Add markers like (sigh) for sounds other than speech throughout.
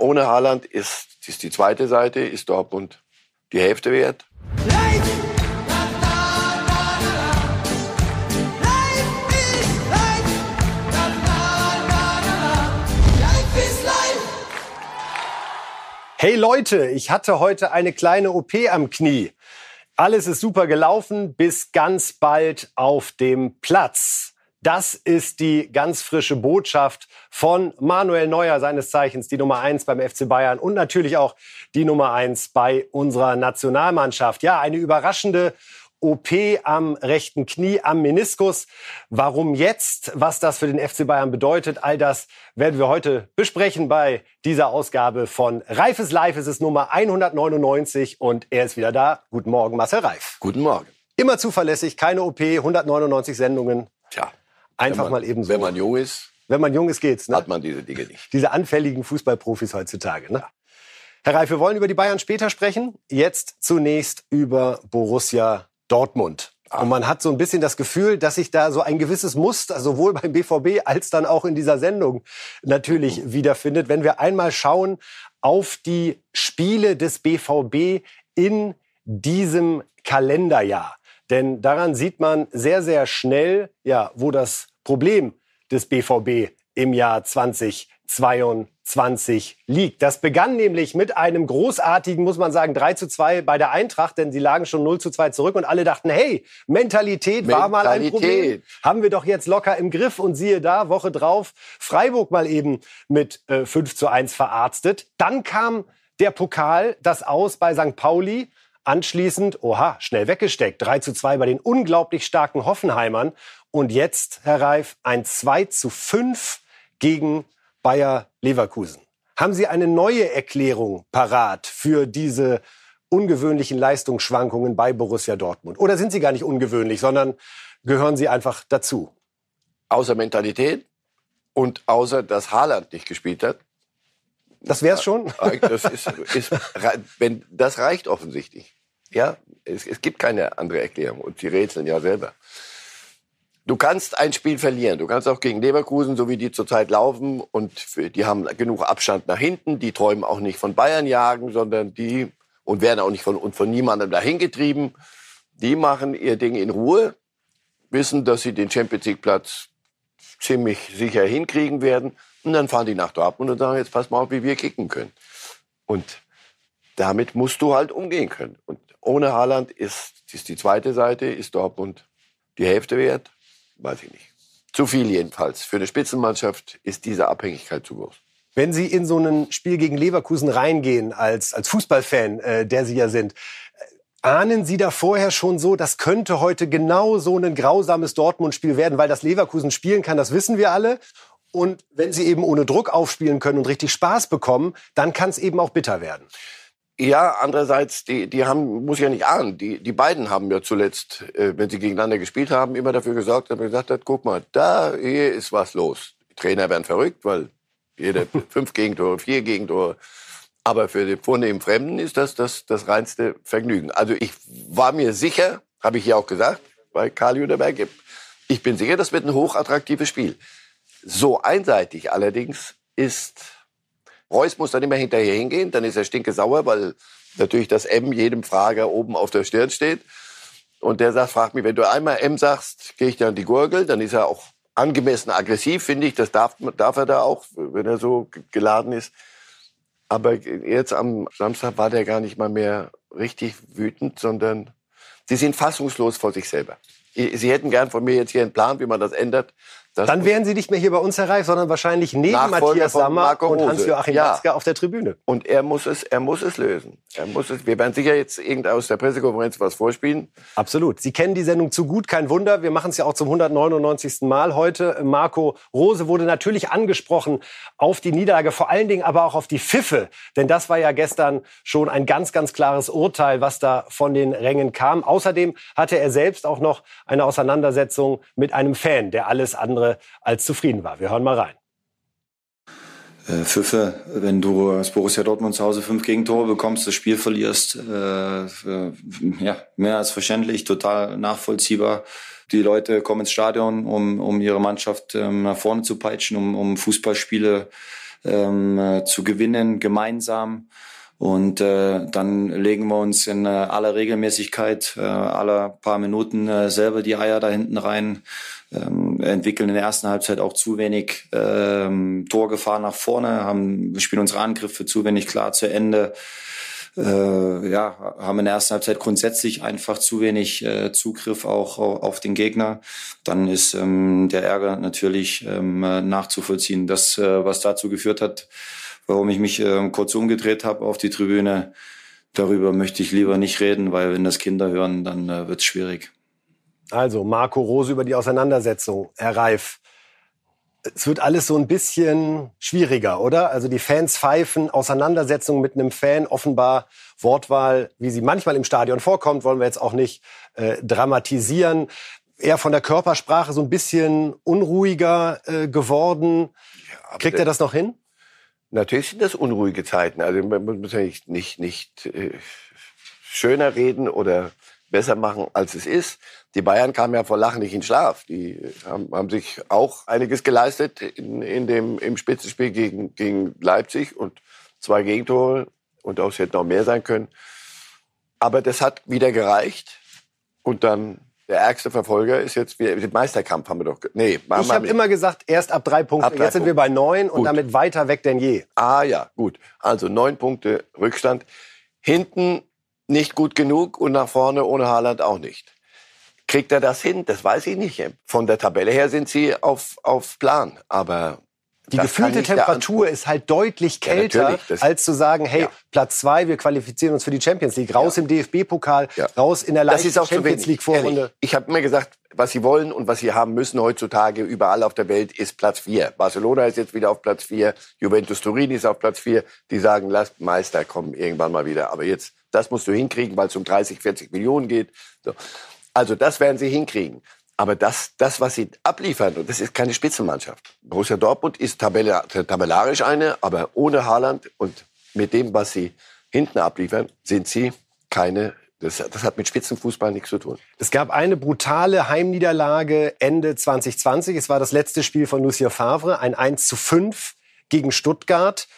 ohne Haaland ist, ist die zweite Seite, ist Dortmund die Hälfte wert. Hey Leute, ich hatte heute eine kleine OP am Knie. Alles ist super gelaufen, bis ganz bald auf dem Platz. Das ist die ganz frische Botschaft von Manuel Neuer, seines Zeichens die Nummer eins beim FC Bayern und natürlich auch die Nummer eins bei unserer Nationalmannschaft. Ja, eine überraschende OP am rechten Knie, am Meniskus. Warum jetzt? Was das für den FC Bayern bedeutet, all das werden wir heute besprechen bei dieser Ausgabe von Reifes Live. Es ist Nummer 199 und er ist wieder da. Guten Morgen, Marcel Reif. Guten Morgen. Immer zuverlässig, keine OP, 199 Sendungen. Tja. Einfach man, mal eben so. Wenn man jung ist, wenn man jung ist, geht's. Ne? hat man diese Dinge nicht. Diese anfälligen Fußballprofis heutzutage. Ne? Herr Reif, wir wollen über die Bayern später sprechen. Jetzt zunächst über Borussia Dortmund. Ah. Und man hat so ein bisschen das Gefühl, dass sich da so ein gewisses Muster sowohl beim BVB als dann auch in dieser Sendung natürlich Mhm. wiederfindet. Wenn wir einmal schauen auf die Spiele des BVB in diesem Kalenderjahr. Denn daran sieht man sehr, sehr schnell, ja, wo das Problem des BVB im Jahr 2022 liegt. Das begann nämlich mit einem großartigen, muss man sagen, 3 zu 2 bei der Eintracht, denn sie lagen schon 0 zu 2 zurück und alle dachten, hey, Mentalität, war mal ein Problem. Mentalität. Haben wir doch jetzt locker im Griff und siehe da, Woche drauf, Freiburg mal eben mit äh, 5 zu 1 verarztet. Dann kam der Pokal, das aus bei St. Pauli. Anschließend, oha, schnell weggesteckt. 3 zu 2 bei den unglaublich starken Hoffenheimern. Und jetzt, Herr Reif, ein 2 zu 5 gegen Bayer Leverkusen. Haben Sie eine neue Erklärung parat für diese ungewöhnlichen Leistungsschwankungen bei Borussia Dortmund? Oder sind sie gar nicht ungewöhnlich, sondern gehören sie einfach dazu? Außer Mentalität und außer, dass Haaland nicht gespielt hat. Das wär's schon? Das, ist, ist, (laughs) wenn, das reicht offensichtlich. Ja, es, es gibt keine andere Erklärung. Und sie rätseln ja selber. Du kannst ein Spiel verlieren. Du kannst auch gegen Leverkusen, so wie die zurzeit laufen, und die haben genug Abstand nach hinten. Die träumen auch nicht von Bayern jagen, sondern die und werden auch nicht von und von niemandem dahin getrieben. Die machen ihr Ding in Ruhe, wissen, dass sie den Champions League Platz ziemlich sicher hinkriegen werden. Und dann fahren die nach Dortmund und sagen, jetzt pass mal auf, wie wir kicken können. Und damit musst du halt umgehen können. Und ohne Haaland ist, ist die zweite Seite, ist Dortmund die Hälfte wert? Weiß ich nicht. Zu viel jedenfalls. Für eine Spitzenmannschaft ist diese Abhängigkeit zu groß. Wenn Sie in so ein Spiel gegen Leverkusen reingehen, als, als Fußballfan, äh, der Sie ja sind, äh, ahnen Sie da vorher schon so, das könnte heute genau so ein grausames Dortmund-Spiel werden, weil das Leverkusen spielen kann, das wissen wir alle. Und wenn Sie eben ohne Druck aufspielen können und richtig Spaß bekommen, dann kann es eben auch bitter werden. Ja, andererseits, die, die haben, muss ich ja nicht ahnen, die, die beiden haben ja zuletzt, äh, wenn sie gegeneinander gespielt haben, immer dafür gesorgt, dass man gesagt hat, guck mal, da, hier ist was los. Die Trainer werden verrückt, weil jeder (laughs) fünf Gegentore, vier Gegentore. Aber für den vornehmen Fremden ist das, das das reinste Vergnügen. Also ich war mir sicher, habe ich ja auch gesagt, bei Karl Juderberg, ich bin sicher, das wird ein hochattraktives Spiel. So einseitig allerdings ist Reus muss dann immer hinterher hingehen, dann ist er stinke sauer, weil natürlich das M jedem Frager oben auf der Stirn steht. Und der sagt, fragt mich, wenn du einmal M sagst, gehe ich dir an die Gurgel, dann ist er auch angemessen aggressiv, finde ich. Das darf, darf er da auch, wenn er so geladen ist. Aber jetzt am Samstag war der gar nicht mal mehr richtig wütend, sondern sie sind fassungslos vor sich selber. Sie hätten gern von mir jetzt hier einen Plan, wie man das ändert. Das Dann wären Sie nicht mehr hier bei uns, Herr Reif, sondern wahrscheinlich neben Nachfolger Matthias Sammer und. Hans-Joachim Ja. Watzke auf der Tribüne. Und er muss es, er muss es lösen. Er muss es. Wir werden sicher jetzt irgend aus der Pressekonferenz was vorspielen. Absolut. Sie kennen die Sendung zu gut, kein Wunder. Wir machen es ja auch zum 199. Mal heute. Marco Rose wurde natürlich angesprochen auf die Niederlage, vor allen Dingen aber auch auf die Pfiffe. Denn das war ja gestern schon ein ganz, ganz klares Urteil, was da von den Rängen kam. Außerdem hatte er selbst auch noch eine Auseinandersetzung mit einem Fan, der alles andere als zufrieden war. Wir hören mal rein. Äh, Pfiffe, wenn du als Borussia Dortmund zu Hause fünf Gegentore bekommst, das Spiel verlierst, äh, äh, ja, mehr als verständlich, total nachvollziehbar. Die Leute kommen ins Stadion, um, um ihre Mannschaft ähm, nach vorne zu peitschen, um, um Fußballspiele ähm, äh, zu gewinnen, gemeinsam. Und äh, dann legen wir uns in äh, aller Regelmäßigkeit, äh, aller paar Minuten äh, selber die Eier da hinten rein, ähm, entwickeln in der ersten Halbzeit auch zu wenig ähm, Torgefahr nach vorne, haben, spielen unsere Angriffe zu wenig klar zu Ende. Äh, ja, haben in der ersten Halbzeit grundsätzlich einfach zu wenig äh, Zugriff auch auf den Gegner. Dann ist ähm, der Ärger natürlich ähm, nachzuvollziehen. Das, äh, was dazu geführt hat, warum ich mich äh, kurz umgedreht habe auf die Tribüne. Darüber möchte ich lieber nicht reden, weil wenn das Kinder hören, dann äh, wird es schwierig. Also Marco Rose über die Auseinandersetzung. Herr Reif, es wird alles so ein bisschen schwieriger, oder? Also die Fans pfeifen, Auseinandersetzung mit einem Fan, offenbar Wortwahl, wie sie manchmal im Stadion vorkommt, wollen wir jetzt auch nicht äh, dramatisieren. Eher von der Körpersprache so ein bisschen unruhiger äh, geworden. Ja, Kriegt er das noch hin? Natürlich sind das unruhige Zeiten. Also man muss ja nicht, nicht, nicht äh, schöner reden oder besser machen, als es ist. Die Bayern kamen ja vor Lachen nicht in Schlaf. Die haben, haben sich auch einiges geleistet in, in dem, im Spitzenspiel gegen, gegen Leipzig und zwei Gegentore. Und auch es hätte noch mehr sein können. Aber das hat wieder gereicht. Und dann der ärgste Verfolger ist jetzt wieder den Meisterkampf haben wir doch. Nee, ich habe immer gesagt, erst ab drei Punkten. Ab drei jetzt sind wir bei neun und damit weiter weg denn je. Ah ja, gut. Also neun Punkte Rückstand. Hinten nicht gut genug und nach vorne ohne Haaland auch nicht. Kriegt er das hin? Das weiß ich nicht. Von der Tabelle her sind sie auf, auf Plan. Aber die das gefühlte Temperatur ist halt deutlich kälter, ja, als zu sagen, hey, ja. Platz zwei, wir qualifizieren uns für die Champions League, raus ja. im DFB-Pokal, raus in der leichten Champions League-Vorrunde. Ich habe immer gesagt, was sie wollen und was sie haben müssen heutzutage überall auf der Welt ist Platz vier. Barcelona ist jetzt wieder auf Platz vier, Juventus Turin ist auf Platz vier. Die sagen, lasst Meister kommen irgendwann mal wieder. Aber jetzt, das musst du hinkriegen, weil es um 30, 40 Millionen geht. So. Also das werden sie hinkriegen. Aber das, das, was sie abliefern, und das ist keine Spitzenmannschaft. Borussia Dortmund ist tabellarisch eine, aber ohne Haaland und mit dem, was sie hinten abliefern, sind sie keine das, das, hat mit Spitzenfußball nichts zu tun. Es gab eine brutale Heimniederlage Ende 2020. Es war das letzte Spiel von Lucien Favre, ein 1 zu 5 gegen Stuttgart.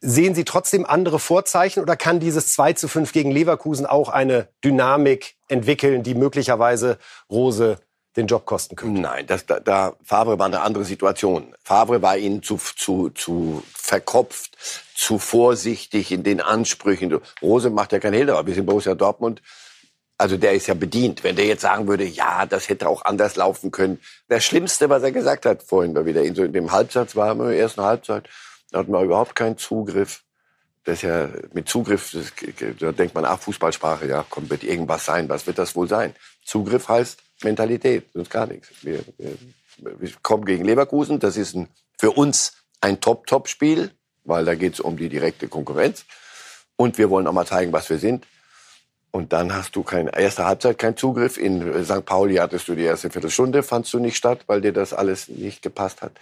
Sehen Sie trotzdem andere Vorzeichen oder kann dieses 2 zu 5 gegen Leverkusen auch eine Dynamik entwickeln, die möglicherweise Rose den Job kosten könnte. Nein, das, da, da Favre war eine andere Situation. Favre war ihnen zu, zu, zu verkopft, zu vorsichtig in den Ansprüchen. Rose macht ja kein Hehl daraus. Wir sind Borussia Dortmund. Also der ist ja bedient. Wenn der jetzt sagen würde, ja, das hätte auch anders laufen können. Das Schlimmste, was er gesagt hat vorhin, war wieder in, so in dem Halbsatz war, in der ersten Halbzeit, da hatten wir überhaupt keinen Zugriff. Das ist ja mit Zugriff, das, da denkt man, ach, Fußballsprache, ja, komm, wird irgendwas sein. Was wird das wohl sein? Zugriff heißt, Mentalität, sonst gar nichts. Wir, wir, wir kommen gegen Leverkusen, das ist ein, für uns ein Top-Top-Spiel, weil da geht es um die direkte Konkurrenz. Und wir wollen auch mal zeigen, was wir sind. Und dann hast du keine erste Halbzeit keinen Zugriff. In St. Pauli hattest du die erste Viertelstunde, fandst du nicht statt, weil dir das alles nicht gepasst hat.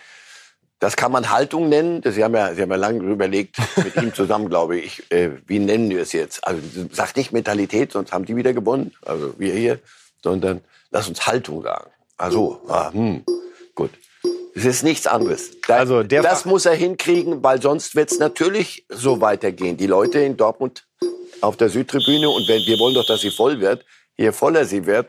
Das kann man Haltung nennen. Sie haben ja, Sie haben ja lange überlegt, (laughs) mit ihm zusammen, glaube ich, äh, wie nennen wir es jetzt? Also sag nicht Mentalität, sonst haben die wieder gewonnen, also wir hier, sondern lass uns Haltung sagen. Also, ah, hm, gut. Es ist nichts anderes. Da, also das muss er hinkriegen, weil sonst wird es natürlich so weitergehen. Die Leute in Dortmund auf der Südtribüne und wenn, wir wollen doch, dass sie voll wird, je voller sie wird,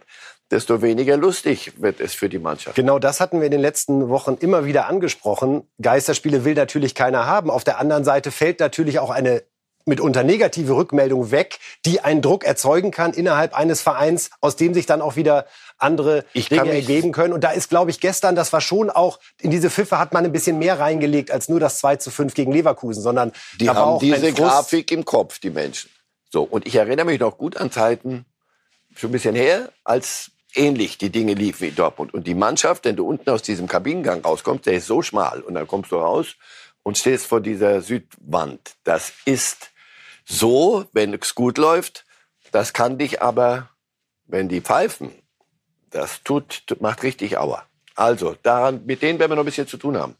desto weniger lustig wird es für die Mannschaft. Genau das hatten wir in den letzten Wochen immer wieder angesprochen. Geisterspiele will natürlich keiner haben. Auf der anderen Seite fällt natürlich auch eine mitunter negative Rückmeldung weg, die einen Druck erzeugen kann innerhalb eines Vereins, aus dem sich dann auch wieder andere ich Dinge ergeben können. Und da ist, glaube ich, gestern, das war schon auch, in diese Pfiffe hat man ein bisschen mehr reingelegt als nur das 2 zu 5 gegen Leverkusen, sondern die haben diese Grafik im Kopf, die Menschen. So, und ich erinnere mich noch gut an Zeiten, schon ein bisschen her, als ähnlich die Dinge liefen wie Dortmund. Und die Mannschaft, wenn du unten aus diesem Kabinengang rauskommst, der ist so schmal. Und dann kommst du raus und stehst vor dieser Südwand. Das ist so, wenn es gut läuft. Das kann dich aber, wenn die pfeifen, das tut, macht richtig Auer. Also, daran, mit denen werden wir noch ein bisschen zu tun haben.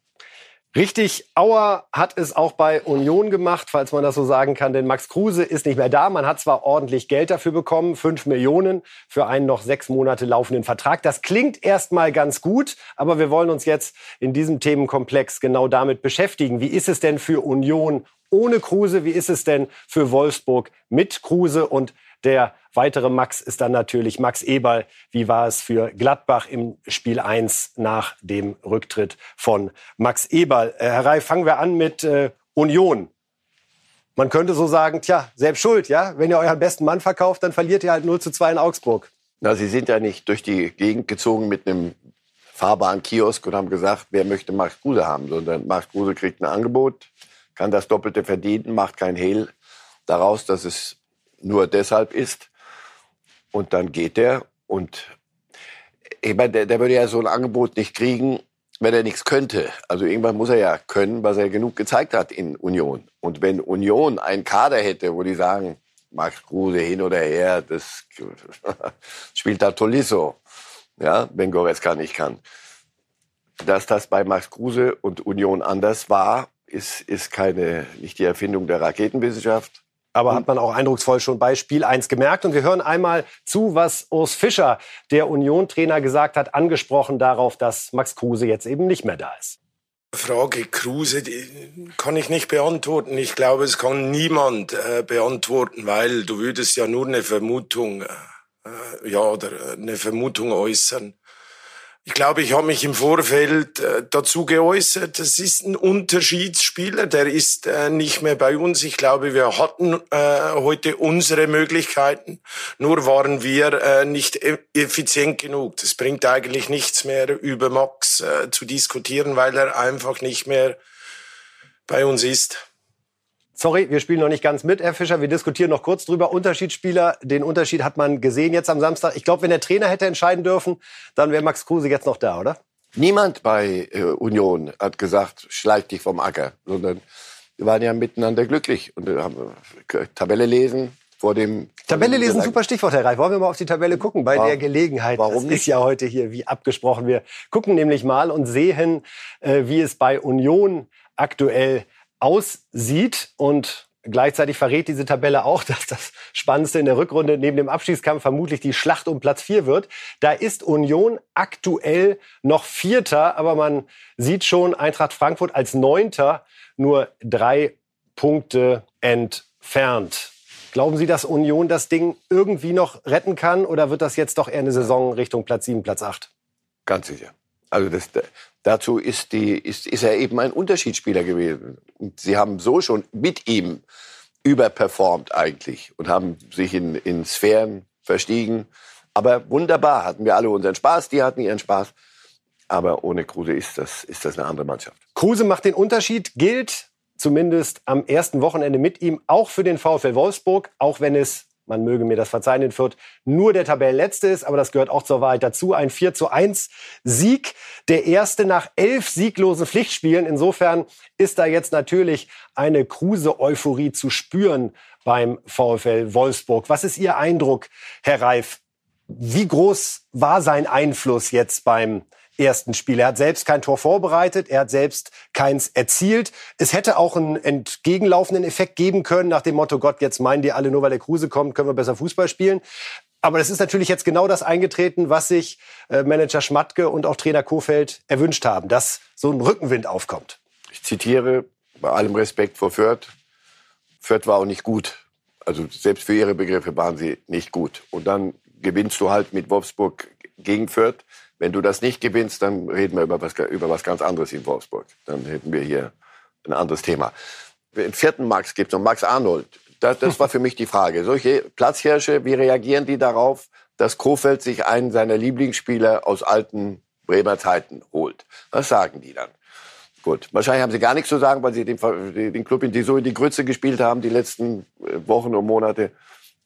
Richtig, Auer hat es auch bei Union gemacht, falls man das so sagen kann, denn Max Kruse ist nicht mehr da. Man hat zwar ordentlich Geld dafür bekommen, fünf Millionen für einen noch sechs Monate laufenden Vertrag. Das klingt erstmal ganz gut, aber wir wollen uns jetzt in diesem Themenkomplex genau damit beschäftigen. Wie ist es denn für Union ohne Kruse? Wie ist es denn für Wolfsburg mit Kruse? Und der weitere Max ist dann natürlich Max Eberl. Wie war es für Gladbach im Spiel 1 nach dem Rücktritt von Max Eberl? Äh, Herr Reif, fangen wir an mit äh, Union. Man könnte so sagen, tja, selbst schuld, ja? Wenn ihr euren besten Mann verkauft, dann verliert ihr halt 0 zu 2 in Augsburg. Na, Sie sind ja nicht durch die Gegend gezogen mit einem fahrbaren Kiosk und haben gesagt, wer möchte Max Kruse haben, sondern Max Kruse kriegt ein Angebot, kann das Doppelte verdienen, macht kein Hehl daraus, dass es nur deshalb ist. Und dann geht er und ich meine, der, der würde ja so ein Angebot nicht kriegen, wenn er nichts könnte. Also irgendwann muss er ja können, was er genug gezeigt hat in Union. Und wenn Union einen Kader hätte, wo die sagen, Max Kruse hin oder her, das (laughs) spielt da Tolisso, ja, wenn Goretzka nicht kann. Dass das bei Max Kruse und Union anders war, ist, ist keine, nicht die Erfindung der Raketenwissenschaft. Aber hat man auch eindrucksvoll schon bei Spiel 1 gemerkt. Und wir hören einmal zu, was Urs Fischer, der Union-Trainer, gesagt hat, angesprochen darauf, dass Max Kruse jetzt eben nicht mehr da ist. Frage Kruse die kann ich nicht beantworten. Ich glaube, es kann niemand äh, beantworten, weil du würdest ja nur eine Vermutung, äh, ja, oder eine Vermutung äußern. Ich glaube, ich habe mich im Vorfeld äh, dazu geäußert. Das ist ein Unterschiedsspieler, der ist äh, nicht mehr bei uns. Ich glaube, wir hatten äh, heute unsere Möglichkeiten, nur waren wir nicht e-, effizient genug. Das bringt eigentlich nichts mehr über Max zu diskutieren, weil er einfach nicht mehr bei uns ist. Sorry, wir spielen noch nicht ganz mit, Herr Fischer. Wir diskutieren noch kurz drüber. Unterschiedsspieler, den Unterschied hat man gesehen jetzt am Samstag. Ich glaube, wenn der Trainer hätte entscheiden dürfen, dann wäre Max Kruse jetzt noch da, oder? Niemand bei äh, Union hat gesagt, schleich dich vom Acker, sondern wir waren ja miteinander glücklich und haben äh, Tabelle lesen vor dem Tabelle lesen, super Stichwort, Herr Reif. Wollen wir mal auf die Tabelle gucken bei Warum? der Gelegenheit? Warum das ist ja heute hier wie abgesprochen. Wir gucken nämlich mal und sehen, äh, wie es bei Union aktuell aussieht. Und gleichzeitig verrät diese Tabelle auch, (laughs) dass das Spannendste in der Rückrunde neben dem Abstiegskampf vermutlich die Schlacht um Platz 4 wird. Da ist Union aktuell noch Vierter, aber man sieht schon Eintracht Frankfurt als Neunter nur drei Punkte entfernt. Glauben Sie, dass Union das Ding irgendwie noch retten kann oder wird das jetzt doch eher eine Saison Richtung Platz 7, Platz 8? Ganz sicher. Also das, dazu ist, die, ist, ist er eben ein Unterschiedsspieler gewesen. Und sie haben so schon mit ihm überperformt eigentlich und haben sich in, in Sphären verstiegen. Aber wunderbar, hatten wir alle unseren Spaß, die hatten ihren Spaß. Aber ohne Kruse ist das, ist das eine andere Mannschaft. Kruse macht den Unterschied, gilt zumindest am ersten Wochenende mit ihm auch für den VfL Wolfsburg, auch wenn es man möge mir das verzeihen, in Fürth nur der Tabellenletzte ist, aber das gehört auch zur Wahrheit dazu. Ein 4 zu 1 Sieg, der erste nach elf sieglosen Pflichtspielen. Insofern ist da jetzt natürlich eine Kruse-Euphorie zu spüren beim VfL Wolfsburg. Was ist Ihr Eindruck, Herr Reif? Wie groß war sein Einfluss jetzt beim ersten Spiel. Er hat selbst kein Tor vorbereitet, er hat selbst keins erzielt. Es hätte auch einen entgegenlaufenden Effekt geben können nach dem Motto, Gott, jetzt meinen die alle nur, weil der Kruse kommt, können wir besser Fußball spielen. Aber es ist natürlich jetzt genau das eingetreten, was sich äh, Manager Schmatke und auch Trainer Kofeld erwünscht haben, dass so ein Rückenwind aufkommt. Ich zitiere bei allem Respekt vor Fürth. Fürth war auch nicht gut. Also selbst für ihre Begriffe waren sie nicht gut. Und dann gewinnst du halt mit Wolfsburg gegen Fürth. Wenn du das nicht gewinnst, dann reden wir über was, über was ganz anderes in Wolfsburg. Dann hätten wir hier ein anderes Thema. Den vierten Max gibt es noch, Max Arnold. Das, das war für mich die Frage. Solche Platzhirsche, wie reagieren die darauf, dass Kofeld sich einen seiner Lieblingsspieler aus alten Bremer Zeiten holt? Was sagen die dann? Gut, wahrscheinlich haben sie gar nichts zu sagen, weil sie den, den Club in die, so in die Grütze gespielt haben die letzten äh, Wochen und Monate.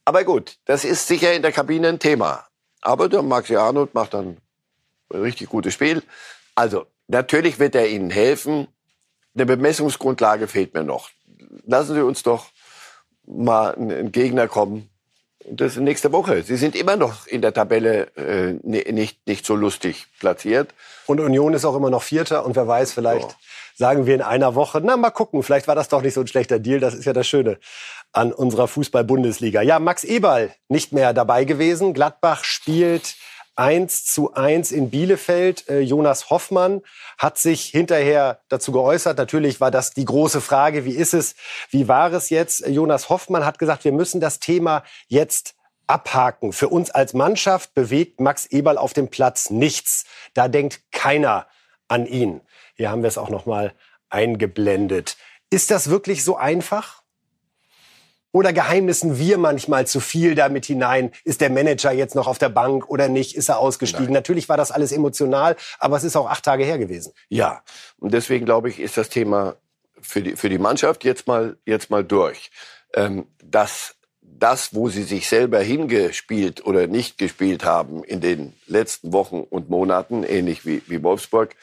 Aber gut, das ist sicher in der Kabine ein Thema. Aber der Maxi Arnold macht dann richtig gutes Spiel. Also, natürlich wird er Ihnen helfen. Eine Bemessungsgrundlage fehlt mir noch. Lassen Sie uns doch mal einen Gegner kommen, das ist nächste Woche. Sie sind immer noch in der Tabelle äh, nicht, nicht so lustig platziert. Und Union ist auch immer noch Vierter und wer weiß, vielleicht so. sagen wir in einer Woche, na mal gucken, vielleicht war das doch nicht so ein schlechter Deal. Das ist ja das Schöne an unserer Fußball-Bundesliga. Ja, Max Eberl nicht mehr dabei gewesen. Gladbach spielt 1 zu 1 in Bielefeld. Äh, Jonas Hoffmann hat sich hinterher dazu geäußert. Natürlich war das die große Frage, wie ist es, wie war es jetzt? Jonas Hoffmann hat gesagt, wir müssen das Thema jetzt abhaken. Für uns als Mannschaft bewegt Max Eberl auf dem Platz nichts. Da denkt keiner an ihn. Hier haben wir es auch noch mal eingeblendet. Ist das wirklich so einfach? Oder geheimnissen wir manchmal zu viel damit hinein? Ist der Manager jetzt noch auf der Bank oder nicht? Ist er ausgestiegen? Nein. Natürlich war das alles emotional, aber es ist auch acht Tage her gewesen. Ja, und deswegen glaube ich, ist das Thema für die, für die Mannschaft jetzt mal, jetzt mal durch. Ähm, dass das, wo sie sich selber hingespielt oder nicht gespielt haben in den letzten Wochen und Monaten, ähnlich wie, wie Wolfsburg,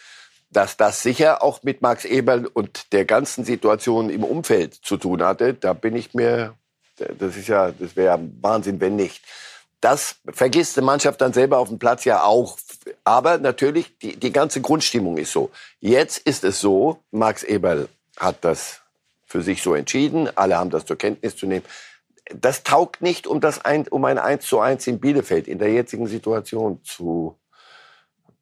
dass das sicher auch mit Max Eberl und der ganzen Situation im Umfeld zu tun hatte, da bin ich mir, das ist ja, das wäre Wahnsinn, wenn nicht. Das vergisst die Mannschaft dann selber auf dem Platz ja auch. Aber natürlich, die, die ganze Grundstimmung ist so. Jetzt ist es so, Max Eberl hat das für sich so entschieden, alle haben das zur Kenntnis zu nehmen. Das taugt nicht, um, das ein, um ein 1 zu 1 in Bielefeld in der jetzigen Situation zu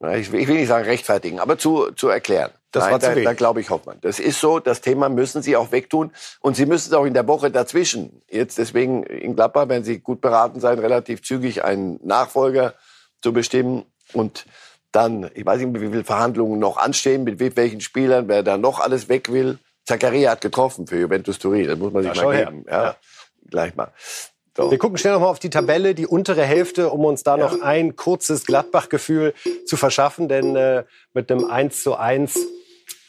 ich will nicht sagen rechtfertigen, aber zu, zu erklären. Das Nein, war zu da, da glaube ich Hoffmann. Das ist so, das Thema müssen Sie auch wegtun. Und Sie müssen es auch in der Woche dazwischen. Jetzt deswegen in Gladbach werden Sie gut beraten sein, relativ zügig einen Nachfolger zu bestimmen. Und dann, ich weiß nicht, wie viele Verhandlungen noch anstehen, mit welchen Spielern, wer da noch alles weg will. Zakaria hat getroffen für Juventus Turin, das muss man sich ja, mal geben. Ja, ja. Gleich mal. So. Wir gucken schnell noch mal auf die Tabelle, die untere Hälfte, um uns da ja. noch ein kurzes Gladbach-Gefühl zu verschaffen. Denn äh, mit einem 1 zu 1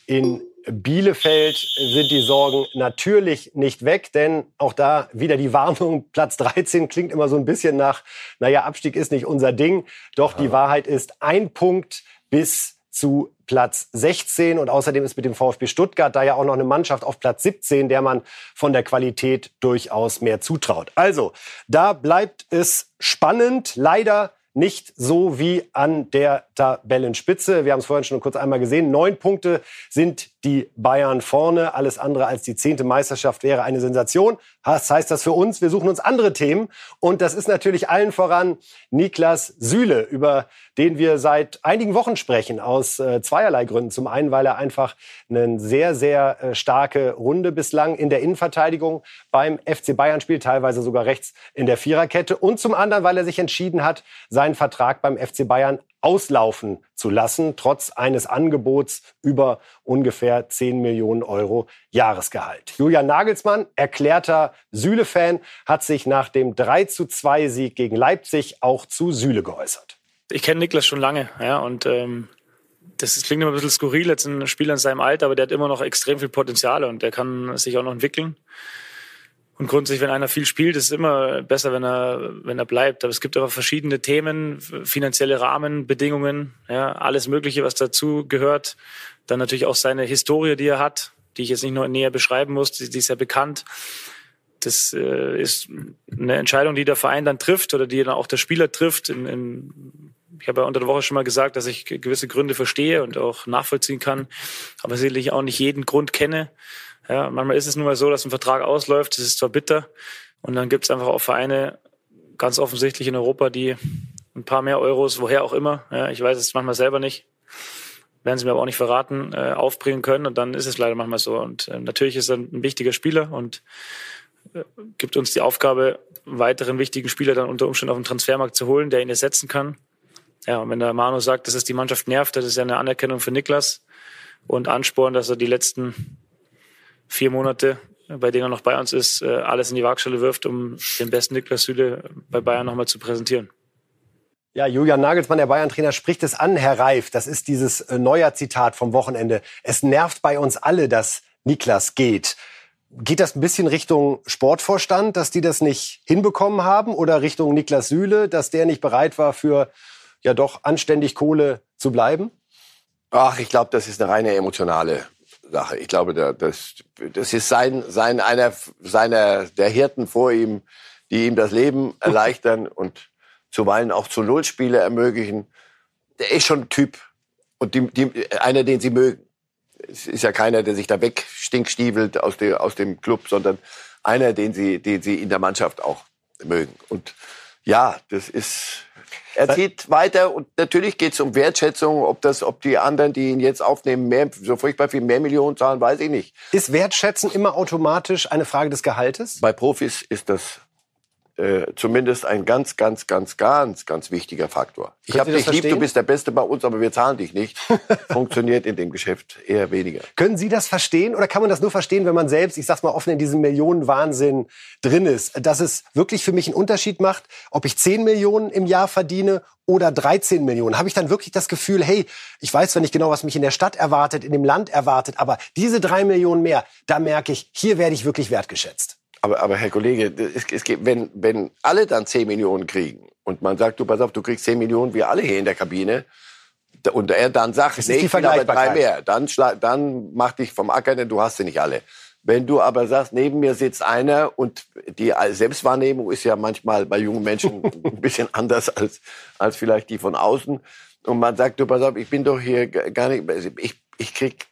in Bielefeld sind die Sorgen natürlich nicht weg, denn auch da wieder die Warnung, (laughs) Platz 13 klingt immer so ein bisschen nach, naja, Abstieg ist nicht unser Ding. Doch die Wahrheit ist ein Punkt bis zu Platz 16 und außerdem ist mit dem VfB Stuttgart da ja auch noch eine Mannschaft auf Platz 17, der man von der Qualität durchaus mehr zutraut. Also, da bleibt es spannend. Leider nicht so wie an der Tabellenspitze. Wir haben es vorhin schon kurz einmal gesehen. Neun Punkte sind die Bayern vorne. Alles andere als die zehnte Meisterschaft wäre eine Sensation. Was heißt das für uns? Wir suchen uns andere Themen. Und das ist natürlich allen voran Niklas Süle, über den wir seit einigen Wochen sprechen, aus äh, zweierlei Gründen. Zum einen, weil er einfach eine sehr, sehr äh, starke Runde bislang in der Innenverteidigung beim FC Bayern spielt, teilweise sogar rechts in der Viererkette. Und zum anderen, weil er sich entschieden hat, seinen Vertrag beim FC Bayern auslaufen zu lassen, trotz eines Angebots über ungefähr 10 Millionen Euro Jahresgehalt. Julian Nagelsmann, erklärter Süle-Fan, hat sich nach dem 3 zu 2 Sieg gegen Leipzig auch zu Süle geäußert. Ich kenne Niklas schon lange, ja, und ähm, das klingt immer ein bisschen skurril, jetzt ein Spieler in seinem Alter, aber der hat immer noch extrem viel Potenzial und der kann sich auch noch entwickeln. Und grundsätzlich, wenn einer viel spielt, ist es immer besser, wenn er, wenn er bleibt. Aber es gibt aber verschiedene Themen, finanzielle Rahmenbedingungen, ja, alles Mögliche, was dazu gehört. Dann natürlich auch seine Historie, die er hat, die ich jetzt nicht noch näher beschreiben muss, die, die ist ja bekannt. Das äh, ist eine Entscheidung, die der Verein dann trifft oder die dann auch der Spieler trifft. In, in, ich habe ja unter der Woche schon mal gesagt, dass ich gewisse Gründe verstehe und auch nachvollziehen kann, aber sicherlich auch nicht jeden Grund kenne. Ja, manchmal ist es nun mal so, dass ein Vertrag ausläuft, das ist zwar bitter, und dann gibt es einfach auch Vereine, ganz offensichtlich in Europa, die ein paar mehr Euros, woher auch immer, ja, ich weiß es manchmal selber nicht, werden sie mir aber auch nicht verraten, äh, aufbringen können und dann ist es leider manchmal so. Und äh, natürlich ist er ein wichtiger Spieler und äh, gibt uns die Aufgabe, weiteren wichtigen Spieler dann unter Umständen auf dem Transfermarkt zu holen, der ihn ersetzen kann. Ja, und wenn der Manu sagt, dass es die Mannschaft nervt, das ist ja eine Anerkennung für Niklas und Ansporn, dass er die letzten vier Monate, bei denen er noch bei uns ist, äh, alles in die Waagschale wirft, um den besten Niklas Süle bei Bayern nochmal zu präsentieren. Ja, Julian Nagelsmann, der Bayern-Trainer, spricht es an, Herr Reif. Das ist dieses äh, neuer Zitat vom Wochenende. Es nervt bei uns alle, dass Niklas geht. Geht das ein bisschen Richtung Sportvorstand, dass die das nicht hinbekommen haben oder Richtung Niklas Süle, dass der nicht bereit war, für ja doch anständig Kohle zu bleiben? Ach, ich glaube, das ist eine reine emotionale Sache. Ich glaube, das, das ist sein, sein einer seiner der Hirten vor ihm, die ihm das Leben erleichtern und zuweilen auch zu Nullspiele ermöglichen. Der ist schon ein Typ und die, die, einer, den sie mögen. Es ist ja keiner, der sich da wegstinkstiefelt aus, der, aus dem Club, sondern einer, den sie, den sie in der Mannschaft auch mögen. Und ja, das ist er zieht weiter und natürlich geht es um Wertschätzung. Ob, das, ob die anderen, die ihn jetzt aufnehmen, mehr, so furchtbar viel mehr Millionen zahlen, weiß ich nicht. Ist Wertschätzen immer automatisch eine Frage des Gehaltes? Bei Profis ist das äh, zumindest ein ganz, ganz, ganz, ganz, ganz wichtiger Faktor. Ich habe dich lieb, du bist der Beste bei uns, aber wir zahlen dich nicht. (laughs) Funktioniert in dem Geschäft eher weniger. Können Sie das verstehen oder kann man das nur verstehen, wenn man selbst, ich sag's mal offen, in diesem Millionenwahnsinn drin ist? Dass es wirklich für mich einen Unterschied macht, ob ich 10 Millionen im Jahr verdiene oder 13 Millionen? Habe ich dann wirklich das Gefühl, hey, ich weiß zwar nicht genau, was mich in der Stadt erwartet, in dem Land erwartet, aber diese drei Millionen mehr, da merke ich, hier werde ich wirklich wertgeschätzt. Aber, aber Herr Kollege, es, es geht, wenn, wenn alle dann 10 Millionen kriegen und man sagt, du pass auf, du kriegst 10 Millionen wie alle hier in der Kabine, und er dann sagt, nee, ich will aber drei mehr, dann, dann mach dich vom Acker, denn du hast sie nicht alle. Wenn du aber sagst, neben mir sitzt einer und die Selbstwahrnehmung ist ja manchmal bei jungen Menschen (laughs) ein bisschen anders als, als vielleicht die von außen. Und man sagt, du pass auf, ich bin doch hier gar nicht, ich, ich krieg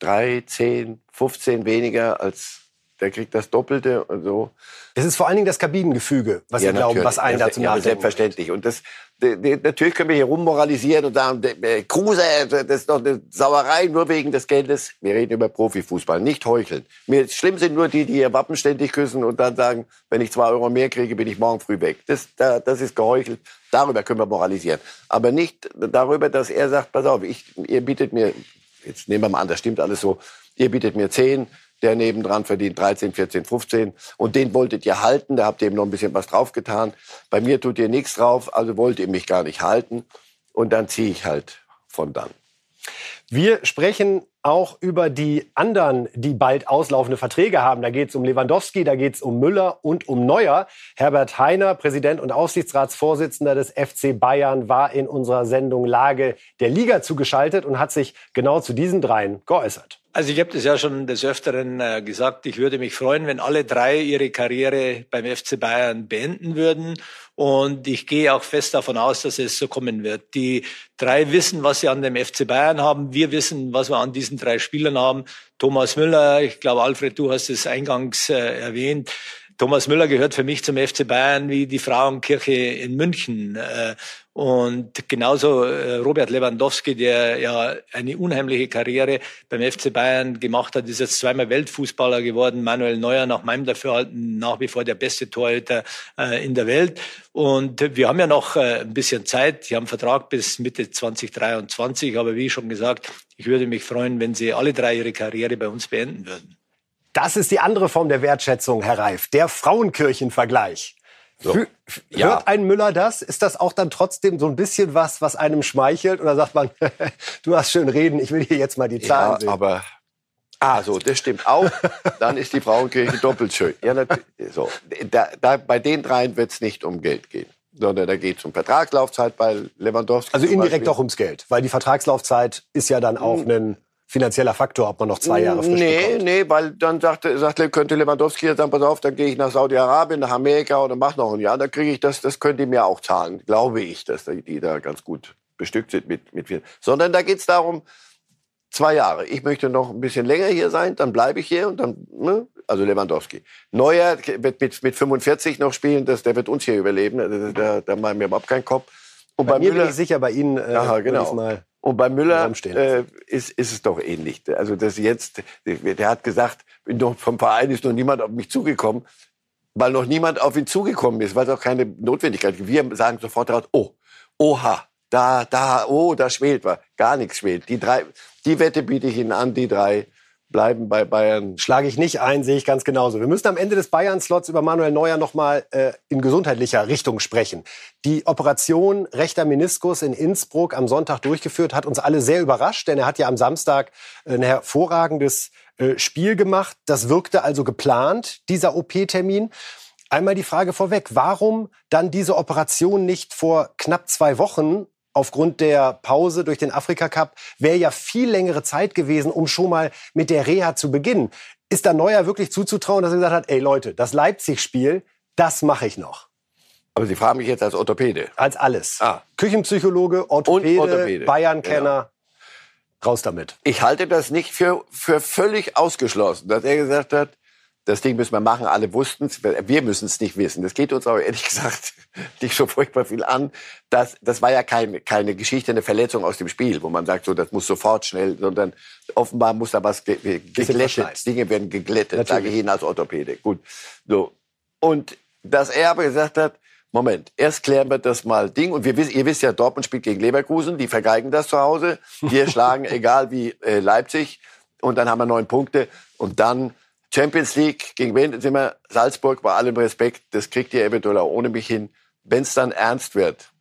drei, zehn, 15 weniger als der kriegt das Doppelte und so. Es ist vor allen Dingen das Kabinengefüge, was ja, Sie glauben, was einen dazu. Ja, selbstverständlich. Und das, natürlich können wir hier rummoralisieren und sagen, Kruse, das ist doch eine Sauerei nur wegen des Geldes. Wir reden über Profifußball, nicht heucheln. Mir schlimm sind nur die, die ihr Wappen ständig küssen und dann sagen, wenn ich zwei Euro mehr kriege, bin ich morgen früh weg. Das, das ist geheuchelt. Darüber können wir moralisieren. Aber nicht darüber, dass er sagt, pass auf, ich, ihr bietet mir, jetzt nehmen wir mal an, das stimmt alles so, ihr bietet mir zehn, der nebendran verdient 13, 14, 15. Und den wolltet ihr halten, da habt ihr ihm noch ein bisschen was draufgetan. Bei mir tut ihr nichts drauf, also wollt ihr mich gar nicht halten. Und dann ziehe ich halt von dann. Wir sprechen auch über die anderen, die bald auslaufende Verträge haben. Da geht es um Lewandowski, da geht es um Müller und um Neuer. Herbert Heiner, Präsident und Aufsichtsratsvorsitzender des FC Bayern, war in unserer Sendung Lage der Liga zugeschaltet und hat sich genau zu diesen dreien geäußert. Also ich habe das ja schon des Öfteren äh, gesagt, ich würde mich freuen, wenn alle drei ihre Karriere beim FC Bayern beenden würden. Und ich gehe auch fest davon aus, dass es so kommen wird. Die drei wissen, was sie an dem FC Bayern haben. Wir wissen, was wir an diesen drei Spielern haben. Thomas Müller, ich glaube, Alfred, du hast es eingangs äh, erwähnt. Thomas Müller gehört für mich zum FC Bayern wie die Frauenkirche in München. Äh, und genauso äh, Robert Lewandowski, der ja eine unheimliche Karriere beim FC Bayern gemacht hat, ist jetzt zweimal Weltfußballer geworden. Manuel Neuer nach meinem Dafürhalten nach wie vor der beste Torhüter äh, in der Welt. Und wir haben ja noch äh, ein bisschen Zeit. Die haben Vertrag bis Mitte 2023. Aber wie schon gesagt, ich würde mich freuen, wenn sie alle drei ihre Karriere bei uns beenden würden. Das ist die andere Form der Wertschätzung, Herr Reif. Der Frauenkirchenvergleich. So. Hört ja. ein Müller das? Ist das auch dann trotzdem so ein bisschen was, was einem schmeichelt? Oder sagt man, (laughs) du hast schön reden, ich will hier jetzt mal die Zahlen ja, sehen? aber Ah, so, das stimmt auch. Dann ist die Frauenkirche doppelt schön. Ja, so. Da, da, bei den dreien wird es nicht um Geld gehen, sondern da geht es um Vertragslaufzeit bei Lewandowski. Also indirekt auch ums Geld, weil die Vertragslaufzeit ist ja dann auch hm. ein finanzieller Faktor, ob man noch zwei Jahre frisch Nee, bekommt. nee, weil dann sagt, sagt, könnte Lewandowski jetzt sagen, pass auf, dann gehe ich nach Saudi-Arabien, nach Amerika oder mach noch ein Jahr, dann kriege ich das, das könnt ihr mir auch zahlen. Glaube ich, dass die da ganz gut bestückt sind mit, mit viel. Sondern da geht's darum, zwei Jahre. Ich möchte noch ein bisschen länger hier sein, dann bleibe ich hier und dann, ne? also Lewandowski. Neuer wird mit, mit 45 noch spielen, das, der wird uns hier überleben, da, da, da machen wir überhaupt keinen Kopf. Und bei, bei mir Müller, bin ich sicher, bei Ihnen äh, Aha, genau. mal und bei Müller äh, ist, ist es doch ähnlich. Also das jetzt, der hat gesagt, vom Verein ist noch niemand auf mich zugekommen, weil noch niemand auf ihn zugekommen ist, weil es auch keine Notwendigkeit gibt. Wir sagen sofort raus, oh, oha, da, da, oh, da schwelt was. Gar nichts schwelt. Die drei, die Wette biete ich Ihnen an, die drei bleiben bei Bayern. Schlage ich nicht ein, sehe ich ganz genauso. Wir müssen am Ende des Bayern-Slots über Manuel Neuer noch mal äh, in gesundheitlicher Richtung sprechen. Die Operation rechter Meniskus in Innsbruck am Sonntag durchgeführt hat uns alle sehr überrascht, denn er hat ja am Samstag ein hervorragendes äh, Spiel gemacht. Das wirkte also geplant, dieser OP-Termin. Einmal die Frage vorweg, warum dann diese Operation nicht vor knapp zwei Wochen aufgrund der Pause durch den Afrika Cup wäre ja viel längere Zeit gewesen, um schon mal mit der Reha zu beginnen. Ist da Neuer wirklich zuzutrauen, dass er gesagt hat, ey Leute, das Leipzig-Spiel, das mache ich noch. Aber Sie fragen mich jetzt als Orthopäde. Als alles. Ah. Küchenpsychologe, Orthopäde, Orthopäde. Bayern-Kenner. Raus damit. Ich halte das nicht für, für völlig ausgeschlossen, dass er gesagt hat, das Ding müssen wir machen, alle wussten es, wir müssen es nicht wissen. Das geht uns aber ehrlich (laughs) gesagt nicht so furchtbar viel an. Das, das war ja keine, keine Geschichte, eine Verletzung aus dem Spiel, wo man sagt, so, das muss sofort schnell, sondern offenbar muss da was ge ge geglättet. Dinge werden geglättet, Natürlich. sage ich Ihnen als Orthopäde. Gut, so. Und dass er aber gesagt hat, Moment, erst klären wir das mal Ding. Und wir wissen, ihr wisst ja, Dortmund spielt gegen Leverkusen, die vergeigen das zu Hause. Wir (laughs) schlagen, egal wie, äh, Leipzig. Und dann haben wir neun Punkte. Und dann Champions League, gegen wen sind wir? Salzburg, bei allem Respekt, das kriegt ihr eventuell auch ohne mich hin. Wenn es dann ernst wird,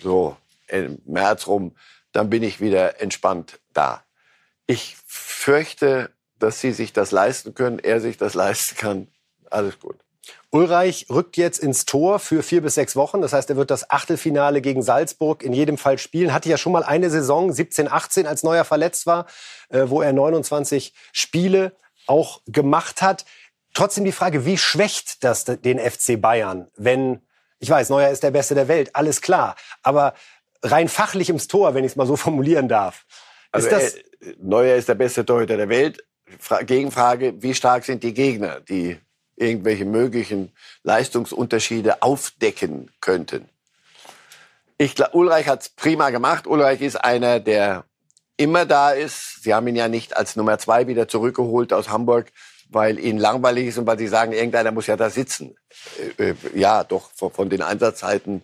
so im März rum, dann bin ich wieder entspannt da. Ich fürchte, dass sie sich das leisten können, er sich das (laughs) leisten kann. Alles gut. Ulreich rückt jetzt ins Tor für vier bis sechs Wochen. Das heißt, er wird das Achtelfinale gegen Salzburg in jedem Fall spielen. Hatte ja schon mal eine Saison, 17, 18, als Neuer verletzt war, äh, wo er 29 Spiele auch gemacht hat. Trotzdem die Frage, wie schwächt das den FC Bayern, wenn, ich weiß, Neuer ist der Beste der Welt, alles klar. Aber rein fachlich ins Tor, wenn ich es mal so (laughs) formulieren darf. Also ist das, äh, Neuer ist der beste Torhüter der Welt. Fra Gegenfrage, wie stark sind die Gegner, die irgendwelche möglichen Leistungsunterschiede aufdecken könnten? Ich glaube, Ulreich hat's prima gemacht. Ulreich ist einer, der immer da ist. Sie haben ihn ja nicht als Nummer zwei wieder zurückgeholt aus Hamburg, weil ihnen langweilig ist und weil sie sagen, irgendeiner muss ja da sitzen. Äh, äh, ja, doch, von, von den Einsatzzeiten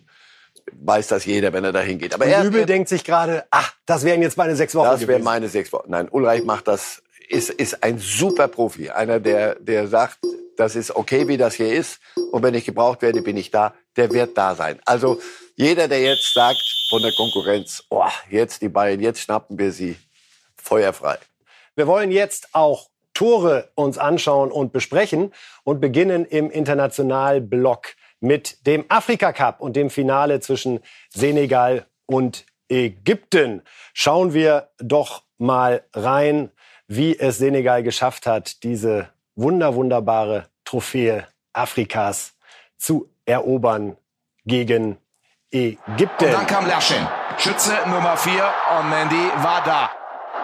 weiß das jeder, wenn er da hingeht. Aber er, Übel denkt sich gerade, ach, das wären jetzt meine sechs Wochen das wäre gewesen. meine sechs Wochen. Nein, Ulreich macht das, ist, ist ein super Profi. Einer, der, der sagt, das ist okay, wie das hier ist. Und wenn ich gebraucht werde, bin ich da. Der wird da sein. Also jeder, der jetzt sagt von der Konkurrenz, oh, jetzt die Bayern, jetzt schnappen wir sie feuerfrei. Wir wollen jetzt auch Tore uns anschauen und besprechen und beginnen im Internationalblock mit dem Afrika Cup und dem Finale zwischen Senegal und Ägypten. Schauen wir doch mal rein, wie es Senegal geschafft hat, diese wunder wunderbare Trophäe Afrikas zu erobern gegen Ägypten. Und dann kam Laschen. Schütze Nummer 4 und Mendy war da.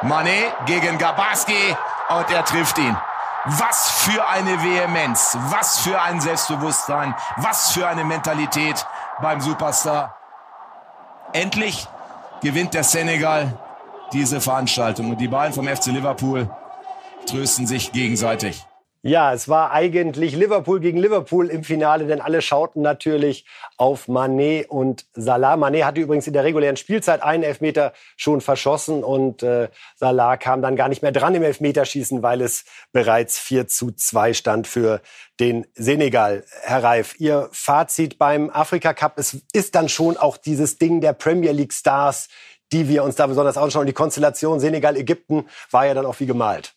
Mané gegen Gabarski und er trifft ihn. Was für eine Vehemenz, was für ein Selbstbewusstsein, was für eine Mentalität beim Superstar. Endlich gewinnt der Senegal diese Veranstaltung und die beiden vom FC Liverpool trösten sich gegenseitig. Ja, es war eigentlich Liverpool gegen Liverpool im Finale, denn alle schauten natürlich auf Mané und Salah. Mané hatte übrigens in der regulären Spielzeit einen Elfmeter schon verschossen und äh, Salah kam dann gar nicht mehr dran im Elfmeterschießen, weil es bereits 4 zu 2 stand für den Senegal. Herr Reif, Ihr Fazit beim Afrika Cup, es ist dann schon auch dieses Ding der Premier League Stars, die wir uns da besonders anschauen. Die Konstellation Senegal-Ägypten war ja dann auch wie gemalt.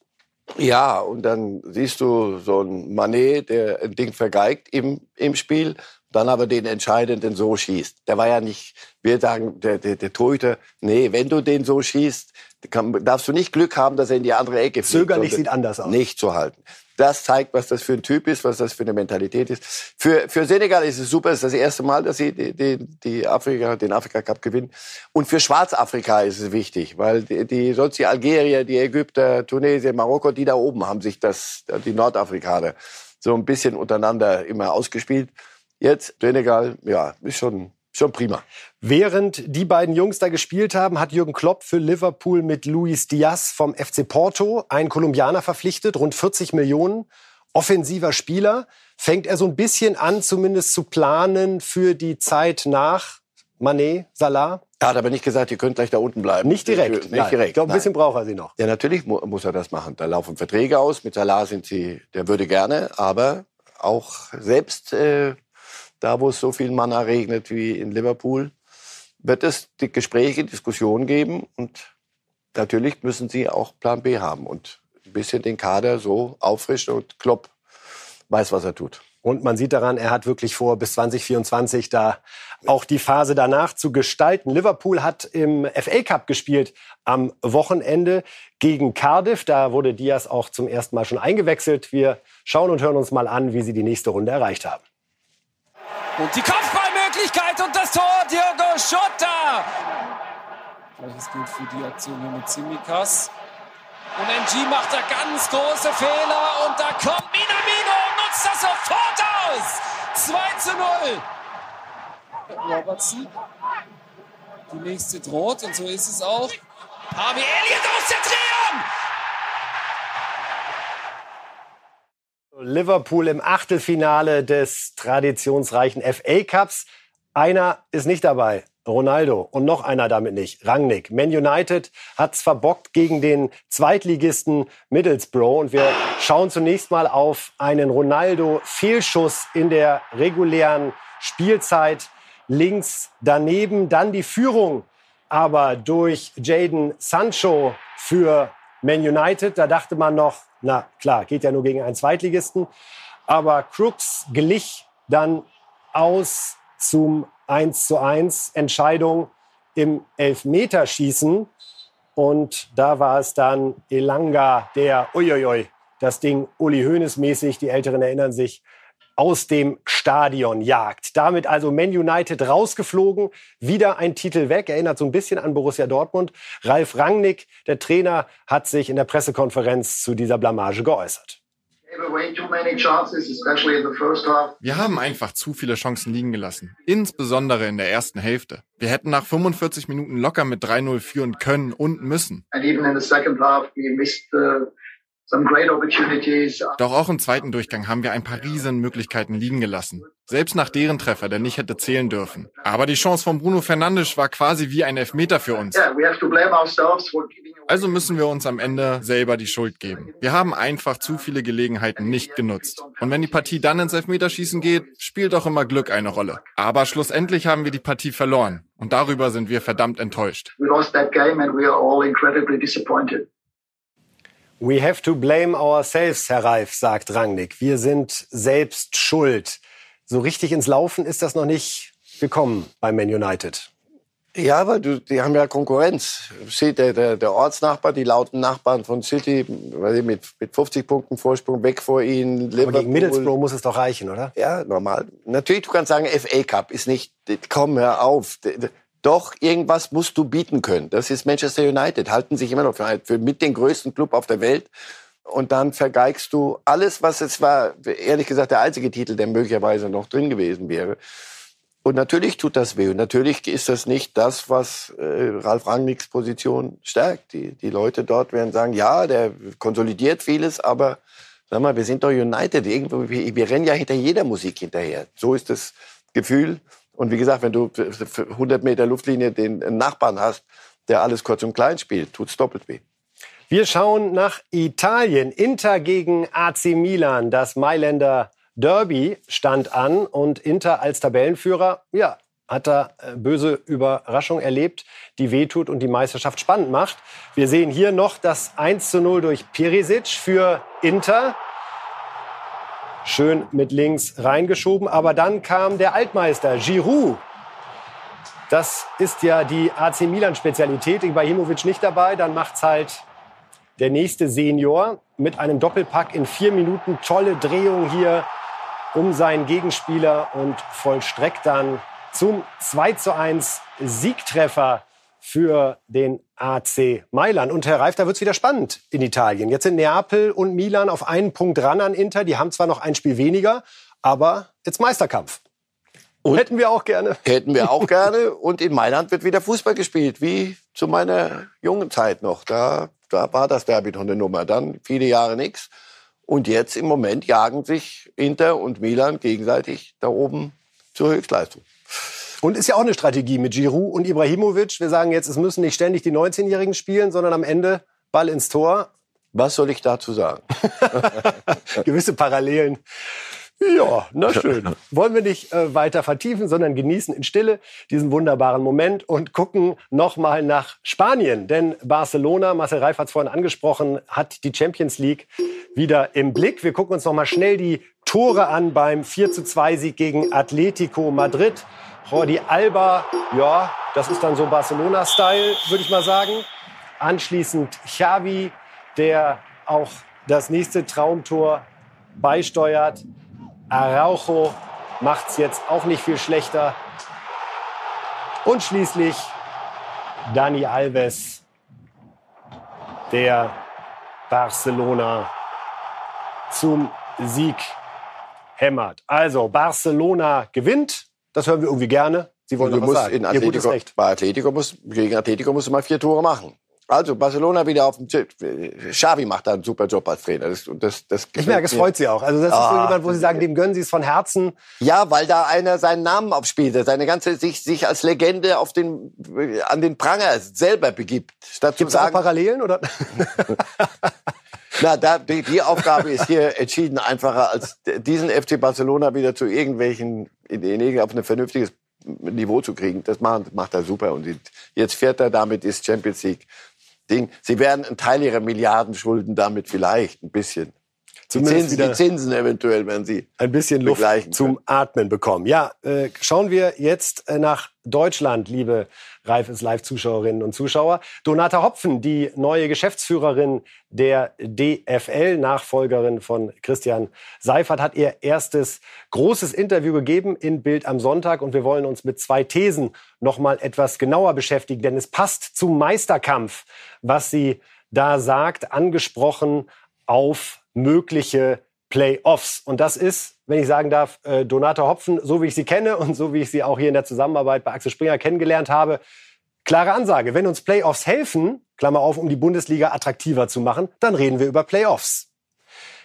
Ja, und dann siehst du so ein Manet, der ein Ding vergeigt im, im Spiel, dann aber den entscheidenden so schießt. Der war ja nicht, wir sagen, der, der, der Torhüter, nee, wenn du den so schießt, kann, darfst du nicht Glück haben, dass er in die andere Ecke fliegt. Zögerlich sieht anders aus. Nicht zu halten. Das zeigt, was das für ein Typ ist, was das für eine Mentalität ist. Für, für Senegal ist es super, es ist das erste Mal, dass sie die, die, die Afrika, den Afrika Cup gewinnen. Und für Schwarzafrika ist es wichtig, weil die, die sonst die Algerier, die Ägypter, Tunesien, Marokko, die da oben haben sich das, die Nordafrikaner, so ein bisschen untereinander immer ausgespielt. Jetzt Senegal, ja, ist schon, schon prima. Während die beiden Jungs da gespielt haben, hat Jürgen Klopp für Liverpool mit Luis Diaz vom FC Porto einen Kolumbianer verpflichtet, rund 40 Millionen, offensiver Spieler. Fängt er so ein bisschen an, zumindest zu planen für die Zeit nach Mané, Salah? Er hat aber nicht gesagt, ihr könnt gleich da unten bleiben. Nicht direkt. Nicht nein. direkt. Ich glaube, ein bisschen braucht er sie noch. Ja, natürlich mu muss er das machen. Da laufen Verträge aus. Mit Salah sind sie, der würde gerne, aber auch selbst äh, da, wo es so viel Manna regnet wie in Liverpool, wird es die Gespräche, Diskussionen geben und natürlich müssen sie auch Plan B haben und ein bisschen den Kader so auffrischen und Klopp weiß, was er tut. Und man sieht daran, er hat wirklich vor, bis 2024 da auch die Phase danach zu gestalten. Liverpool hat im FA Cup gespielt am Wochenende gegen Cardiff. Da wurde Diaz auch zum ersten Mal schon eingewechselt. Wir schauen und hören uns mal an, wie sie die nächste Runde erreicht haben. Und die Kopfballmöglichkeit und das Tor, Diogo Schotta. Gleiches gilt für die Aktion hier mit Simikas. Und NG macht da ganz große Fehler und da kommt Minamino und nutzt das sofort aus. 2 zu 0. Robertson. Die nächste droht und so ist es auch. Harvey Elliott aus der Triumph. Liverpool im Achtelfinale des traditionsreichen FA Cups. Einer ist nicht dabei. Ronaldo und noch einer damit nicht, Rangnick. Man United hat's verbockt gegen den Zweitligisten Middlesbrough und wir schauen zunächst mal auf einen Ronaldo Fehlschuss in der regulären Spielzeit. Links daneben dann die Führung, aber durch Jaden Sancho für Man United. Da dachte man noch, na klar, geht ja nur gegen einen Zweitligisten. Aber Crooks glich dann aus zum 1 zu 1 Entscheidung im Elfmeterschießen. Und da war es dann Elanga, der, uiuiui, das Ding Uli Hoeneß mäßig, die Älteren erinnern sich, aus dem Stadion jagt. Damit also Man United rausgeflogen, wieder ein Titel weg, erinnert so ein bisschen an Borussia Dortmund. Ralf Rangnick, der Trainer, hat sich in der Pressekonferenz zu dieser Blamage geäußert. Wir haben einfach zu viele Chancen liegen gelassen, insbesondere in der ersten Hälfte. Wir hätten nach 45 Minuten locker mit 3-0 führen können und müssen. Doch auch im zweiten Durchgang haben wir ein paar riesen Möglichkeiten liegen gelassen. Selbst nach deren Treffer, der nicht hätte zählen dürfen. Aber die Chance von Bruno Fernandes war quasi wie ein Elfmeter für uns. Also müssen wir uns am Ende selber die Schuld geben. Wir haben einfach zu viele Gelegenheiten nicht genutzt. Und wenn die Partie dann ins Elfmeterschießen geht, spielt auch immer Glück eine Rolle. Aber schlussendlich haben wir die Partie verloren. Und darüber sind wir verdammt enttäuscht. We lost that game and we are all incredibly disappointed. We have to blame ourselves, Herr Reif, sagt Rangnick. Wir sind selbst schuld. So richtig ins Laufen ist das noch nicht gekommen bei Man United. Ja, aber du, die haben ja Konkurrenz. Der, der, der Ortsnachbar, die lauten Nachbarn von City, mit, mit 50 Punkten Vorsprung weg vor ihnen. Liverpool. Aber gegen Middlesbrough muss es doch reichen, oder? Ja, normal. Natürlich, du kannst sagen, FA Cup ist nicht, komm, hör auf. Doch, irgendwas musst du bieten können. Das ist Manchester United. Halten sich immer noch für, für mit den größten Club auf der Welt. Und dann vergeigst du alles, was es war, ehrlich gesagt, der einzige Titel, der möglicherweise noch drin gewesen wäre. Und natürlich tut das weh. Und natürlich ist das nicht das, was äh, Ralf Rangnicks Position stärkt. Die, die Leute dort werden sagen, ja, der konsolidiert vieles, aber sag mal, wir sind doch United. Irgendwo, wir, wir rennen ja hinter jeder Musik hinterher. So ist das Gefühl. Und wie gesagt, wenn du 100 Meter Luftlinie den Nachbarn hast, der alles kurz und klein spielt, tut's doppelt weh. Wir schauen nach Italien. Inter gegen AC Milan. Das Mailänder Derby stand an und Inter als Tabellenführer, ja, hat da äh, böse Überraschung erlebt, die wehtut und die Meisterschaft spannend macht. Wir sehen hier noch das 1 zu 0 durch Perisic für Inter schön mit links reingeschoben. Aber dann kam der Altmeister Giroud. Das ist ja die AC Milan-Spezialität. Ibrahimovic nicht dabei, dann macht's halt der nächste Senior mit einem Doppelpack in vier Minuten. Tolle Drehung hier um seinen Gegenspieler und vollstreckt dann zum 2 zu 1 Siegtreffer für den AC Mailand. Und Herr Reif, da wird es wieder spannend in Italien. Jetzt sind Neapel und Milan auf einen Punkt ran an Inter. Die haben zwar noch ein Spiel weniger, aber jetzt Meisterkampf. Und hätten wir auch gerne. Hätten wir auch (laughs) gerne. Und in Mailand wird wieder Fußball gespielt, wie zu meiner jungen Zeit noch. Da, da war das Derby noch eine Nummer. Dann viele Jahre nichts. Und jetzt im Moment jagen sich Inter und Milan gegenseitig da oben zur Höchstleistung. Und ist ja auch eine Strategie mit Giroud und Ibrahimovic. Wir sagen jetzt, es müssen nicht ständig die 19-Jährigen spielen, sondern am Ende Ball ins Tor. Was soll ich dazu sagen? (laughs) Gewisse Parallelen. Ja, na schön. Wollen wir nicht äh, weiter vertiefen, sondern genießen in Stille diesen wunderbaren Moment und gucken nochmal nach Spanien. Denn Barcelona, Marcel Reif hat es vorhin angesprochen, hat die Champions League wieder im Blick. Wir gucken uns nochmal schnell die Tore an beim 4 zu 2 Sieg gegen Atletico Madrid. Jordi Alba, ja, das ist dann so Barcelona-Style, würde ich mal sagen. Anschließend Xavi, der auch das nächste Traumtor beisteuert. Araujo macht's jetzt auch nicht viel schlechter. Und schließlich Dani Alves, der Barcelona zum Sieg hämmert. Also Barcelona gewinnt, das hören wir irgendwie gerne. Sie wollen du musst in Atletico, Recht. bei Atletico muss, gegen Atletico musst du mal vier Tore machen. Also Barcelona wieder auf dem Tipp. Xavi macht da einen super Job als Trainer. Das, das, das Ich merke, es freut Sie auch. Also das ist so Ah. jemand, wo Sie sagen, dem gönnen Sie es von Herzen. Ja, weil da einer seinen Namen aufspielt, seine ganze sich sich als Legende auf den an den Pranger selber begibt, Gibt es sagen, Parallelen? Oder? (laughs) na, da, die, die Aufgabe ist hier entschieden einfacher, als diesen FC Barcelona wieder zu irgendwelchen in, in, auf ein vernünftiges Niveau zu kriegen. Das macht, macht er super und jetzt fährt er damit ist Champions League Ding. Sie werden einen Teil ihrer Milliardenschulden damit vielleicht ein bisschen. Die Zumindest Zinsen, wieder- die Zinsen eventuell, wenn sie ein bisschen Luft zum Atmen bekommen. Ja, äh, schauen wir jetzt äh, nach Deutschland, liebe Reifes Live-Zuschauerinnen und Zuschauer. Donata Hopfen, die neue Geschäftsführerin der DFL, Nachfolgerin von Christian Seifert, hat ihr erstes großes Interview gegeben in Bild am Sonntag und wir wollen uns mit zwei Thesen noch mal etwas genauer beschäftigen, denn es passt zum Meisterkampf, was sie da sagt, angesprochen auf mögliche Playoffs. Und das ist, wenn ich sagen darf, äh, Donata Hopfen, so wie ich sie kenne und so wie ich sie auch hier in der Zusammenarbeit bei Axel Springer kennengelernt habe, klare Ansage. Wenn uns Playoffs helfen, Klammer auf, um die Bundesliga attraktiver zu machen, dann reden wir über Playoffs.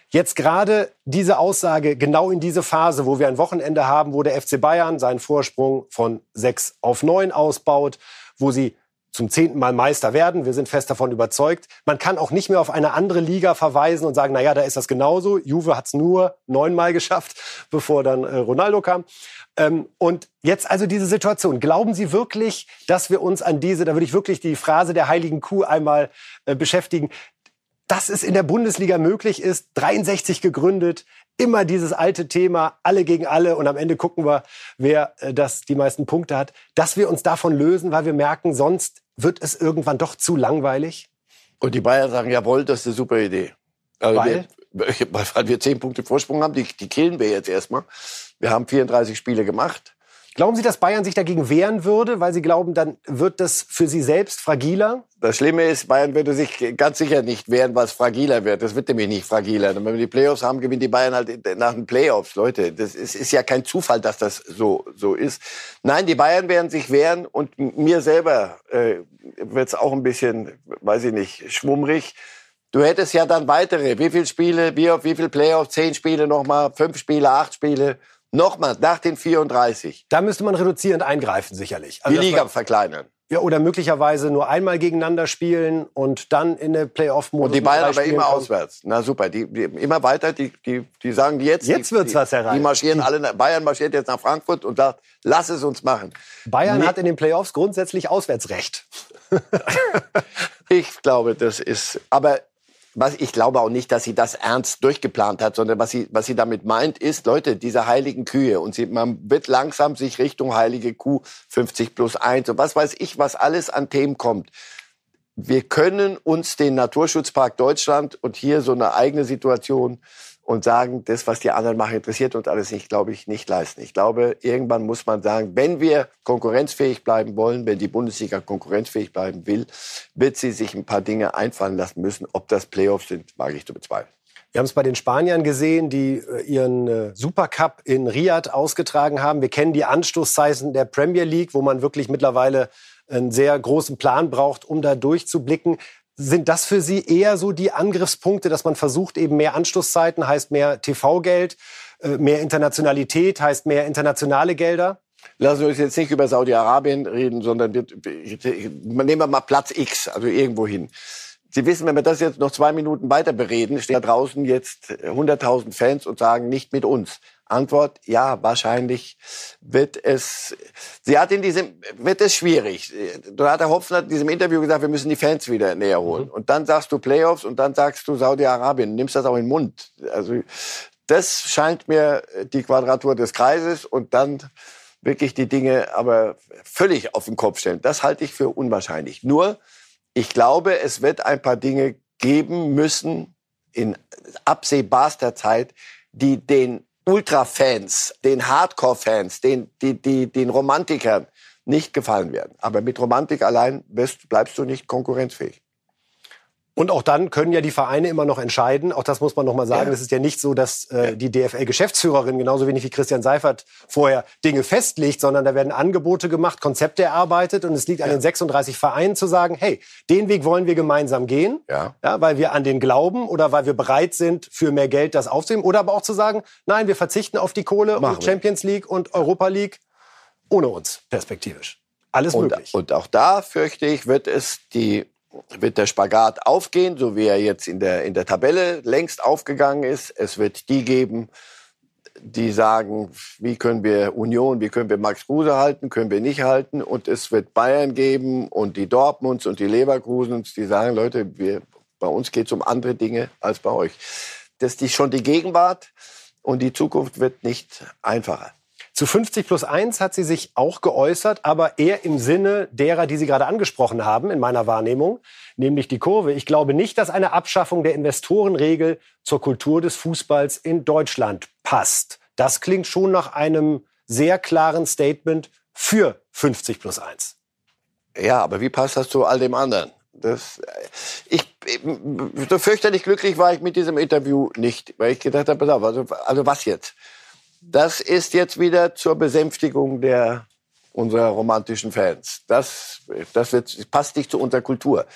Jetzt gerade diese Aussage genau in diese Phase, wo wir ein Wochenende haben, wo der FC Bayern seinen Vorsprung von sechs auf neun ausbaut, wo sie zum zehnten Mal Meister werden. Wir sind fest davon überzeugt. Man kann auch nicht mehr auf eine andere Liga verweisen und sagen, na ja, da ist das genauso. Juve hat es nur neunmal geschafft, (laughs) bevor dann äh, Ronaldo kam. Ähm, und jetzt also diese Situation. Glauben Sie wirklich, dass wir uns an diese, da würde ich wirklich die Phrase der heiligen Kuh einmal äh, beschäftigen, dass es in der Bundesliga möglich ist, 63 gegründet, immer dieses alte Thema, alle gegen alle und am Ende gucken wir, wer äh, das die meisten Punkte hat, dass wir uns davon lösen, weil wir merken, sonst wird es irgendwann doch zu langweilig. Und die Bayern sagen, jawohl, das ist eine super Idee. Also Weil? Wir, (laughs) weil wir zehn Punkte Vorsprung haben, die, die killen wir jetzt erstmal. Wir haben 34 Spiele gemacht. Glauben Sie, dass Bayern sich dagegen wehren würde, weil Sie glauben, dann wird das für Sie selbst fragiler? Das Schlimme ist, Bayern würde sich ganz sicher nicht wehren, weil es fragiler wird. Das wird nämlich nicht fragiler. Und wenn wir die Playoffs haben, gewinnt die Bayern halt nach den Playoffs. Leute, das ist, ist ja kein Zufall, dass das so, so ist. Nein, die Bayern werden sich wehren und mir selber äh, wird es auch ein bisschen, weiß ich nicht, schwummrig. Du hättest ja dann weitere. Wie viele Spiele, wie, wie viele Playoffs? Zehn Spiele nochmal, fünf Spiele, acht Spiele. Nochmal, nach den 34. Da müsste man reduzierend eingreifen, sicherlich. Die Also, dass Liga man- verkleinern. Ja, oder möglicherweise nur einmal gegeneinander spielen und dann in der Playoff-Modus. Und die Bayern aber immer kommen. auswärts. Na super, die, die immer weiter, die, die, die sagen jetzt. Jetzt die, wird's die, was, Reif. Die marschieren alle, nach- Bayern marschiert jetzt nach Frankfurt und sagt, lass es uns machen. Bayern Nee. hat in den Playoffs grundsätzlich Auswärtsrecht. (laughs) (laughs) Ich glaube, das ist, aber was, ich glaube auch nicht, dass sie das ernst durchgeplant hat, sondern was sie, was sie damit meint, ist, Leute, diese heiligen Kühe und sie, man wird langsam sich Richtung heilige Kuh 50 plus 1 und was weiß ich, was alles an Themen kommt. Wir können uns den Naturschutzpark Deutschland und hier so eine eigene Situation und sagen, das, was die anderen machen, interessiert uns alles nicht, glaube ich, nicht leisten. Ich glaube, irgendwann muss man sagen, wenn wir konkurrenzfähig bleiben wollen, wenn die Bundesliga konkurrenzfähig bleiben will, wird sie sich ein paar Dinge einfallen lassen müssen. Ob das Playoffs sind, wage ich zu bezweifeln. Wir haben es bei den Spaniern gesehen, die äh, ihren äh, Supercup in Riyadh ausgetragen haben. Wir kennen die Anstoßzeiten der Premier League, wo man wirklich mittlerweile einen sehr großen Plan braucht, um da durchzublicken. Sind das für Sie eher so die Angriffspunkte, dass man versucht, eben mehr Anstoßzeiten heißt mehr TV-Geld, äh, mehr Internationalität heißt mehr internationale Gelder? Lassen wir uns jetzt nicht über Saudi-Arabien reden, sondern wir, nehmen wir mal Platz X, also irgendwo hin. Sie wissen, wenn wir das jetzt noch zwei Minuten weiter bereden, stehen da draußen jetzt 100.000 Fans und sagen, nicht mit uns. Antwort, ja, wahrscheinlich wird es, sie hat in diesem, wird es schwierig. Donata Hopfen hat in diesem Interview gesagt, wir müssen die Fans wieder näher holen. Und dann sagst du Playoffs und dann sagst du Saudi-Arabien, nimmst das auch in den Mund. Also, das scheint mir die Quadratur des Kreises und dann wirklich die Dinge aber völlig auf den Kopf stellen. Das halte ich für unwahrscheinlich. Nur, ich glaube, es wird ein paar Dinge geben müssen in absehbarster Zeit, die den Ultra-Fans, den Hardcore-Fans, den, die, die, den Romantikern nicht gefallen werden. Aber mit Romantik allein bist, bleibst du nicht konkurrenzfähig. Und auch dann können ja die Vereine immer noch entscheiden. Auch das muss man noch mal sagen. Es ist ja nicht so, dass äh, die DFL-Geschäftsführerin genauso wenig wie Christian Seifert vorher Dinge festlegt, sondern da werden Angebote gemacht, Konzepte erarbeitet und es liegt an den 36 Vereinen zu sagen, hey, den Weg wollen wir gemeinsam gehen, Ja. ja, weil wir an den glauben oder weil wir bereit sind, für mehr Geld das aufzunehmen. Oder aber auch zu sagen, nein, wir verzichten auf die Kohle Machen und. Champions League und Europa League ohne uns, perspektivisch. Alles Und, möglich. und auch da fürchte ich, wird es die wird der Spagat aufgehen, so wie er jetzt in der, in der Tabelle längst aufgegangen ist. Es wird die geben, die sagen, wie können wir Union, wie können wir Max Kruse halten, können wir nicht halten. Und es wird Bayern geben und die Dortmunds und die Leverkusens, die sagen, Leute, wir, bei uns geht es um andere Dinge als bei euch. Das ist schon die Gegenwart und die Zukunft wird nicht einfacher. Zu 50 plus 1 hat sie sich auch geäußert, aber eher im Sinne derer, die Sie gerade angesprochen haben, in meiner Wahrnehmung, nämlich die Kurve. Ich glaube nicht, dass eine Abschaffung der Investorenregel zur Kultur des Fußballs in Deutschland passt. Das klingt schon nach einem sehr klaren Statement für 50 plus 1. Ja, aber wie passt das zu all dem anderen? Das, ich, so fürchterlich glücklich war ich mit diesem Interview nicht, weil ich gedacht habe, also, also was jetzt? Das ist jetzt wieder zur Besänftigung der unserer romantischen Fans. Das, das wird, passt nicht zu unserer Kultur.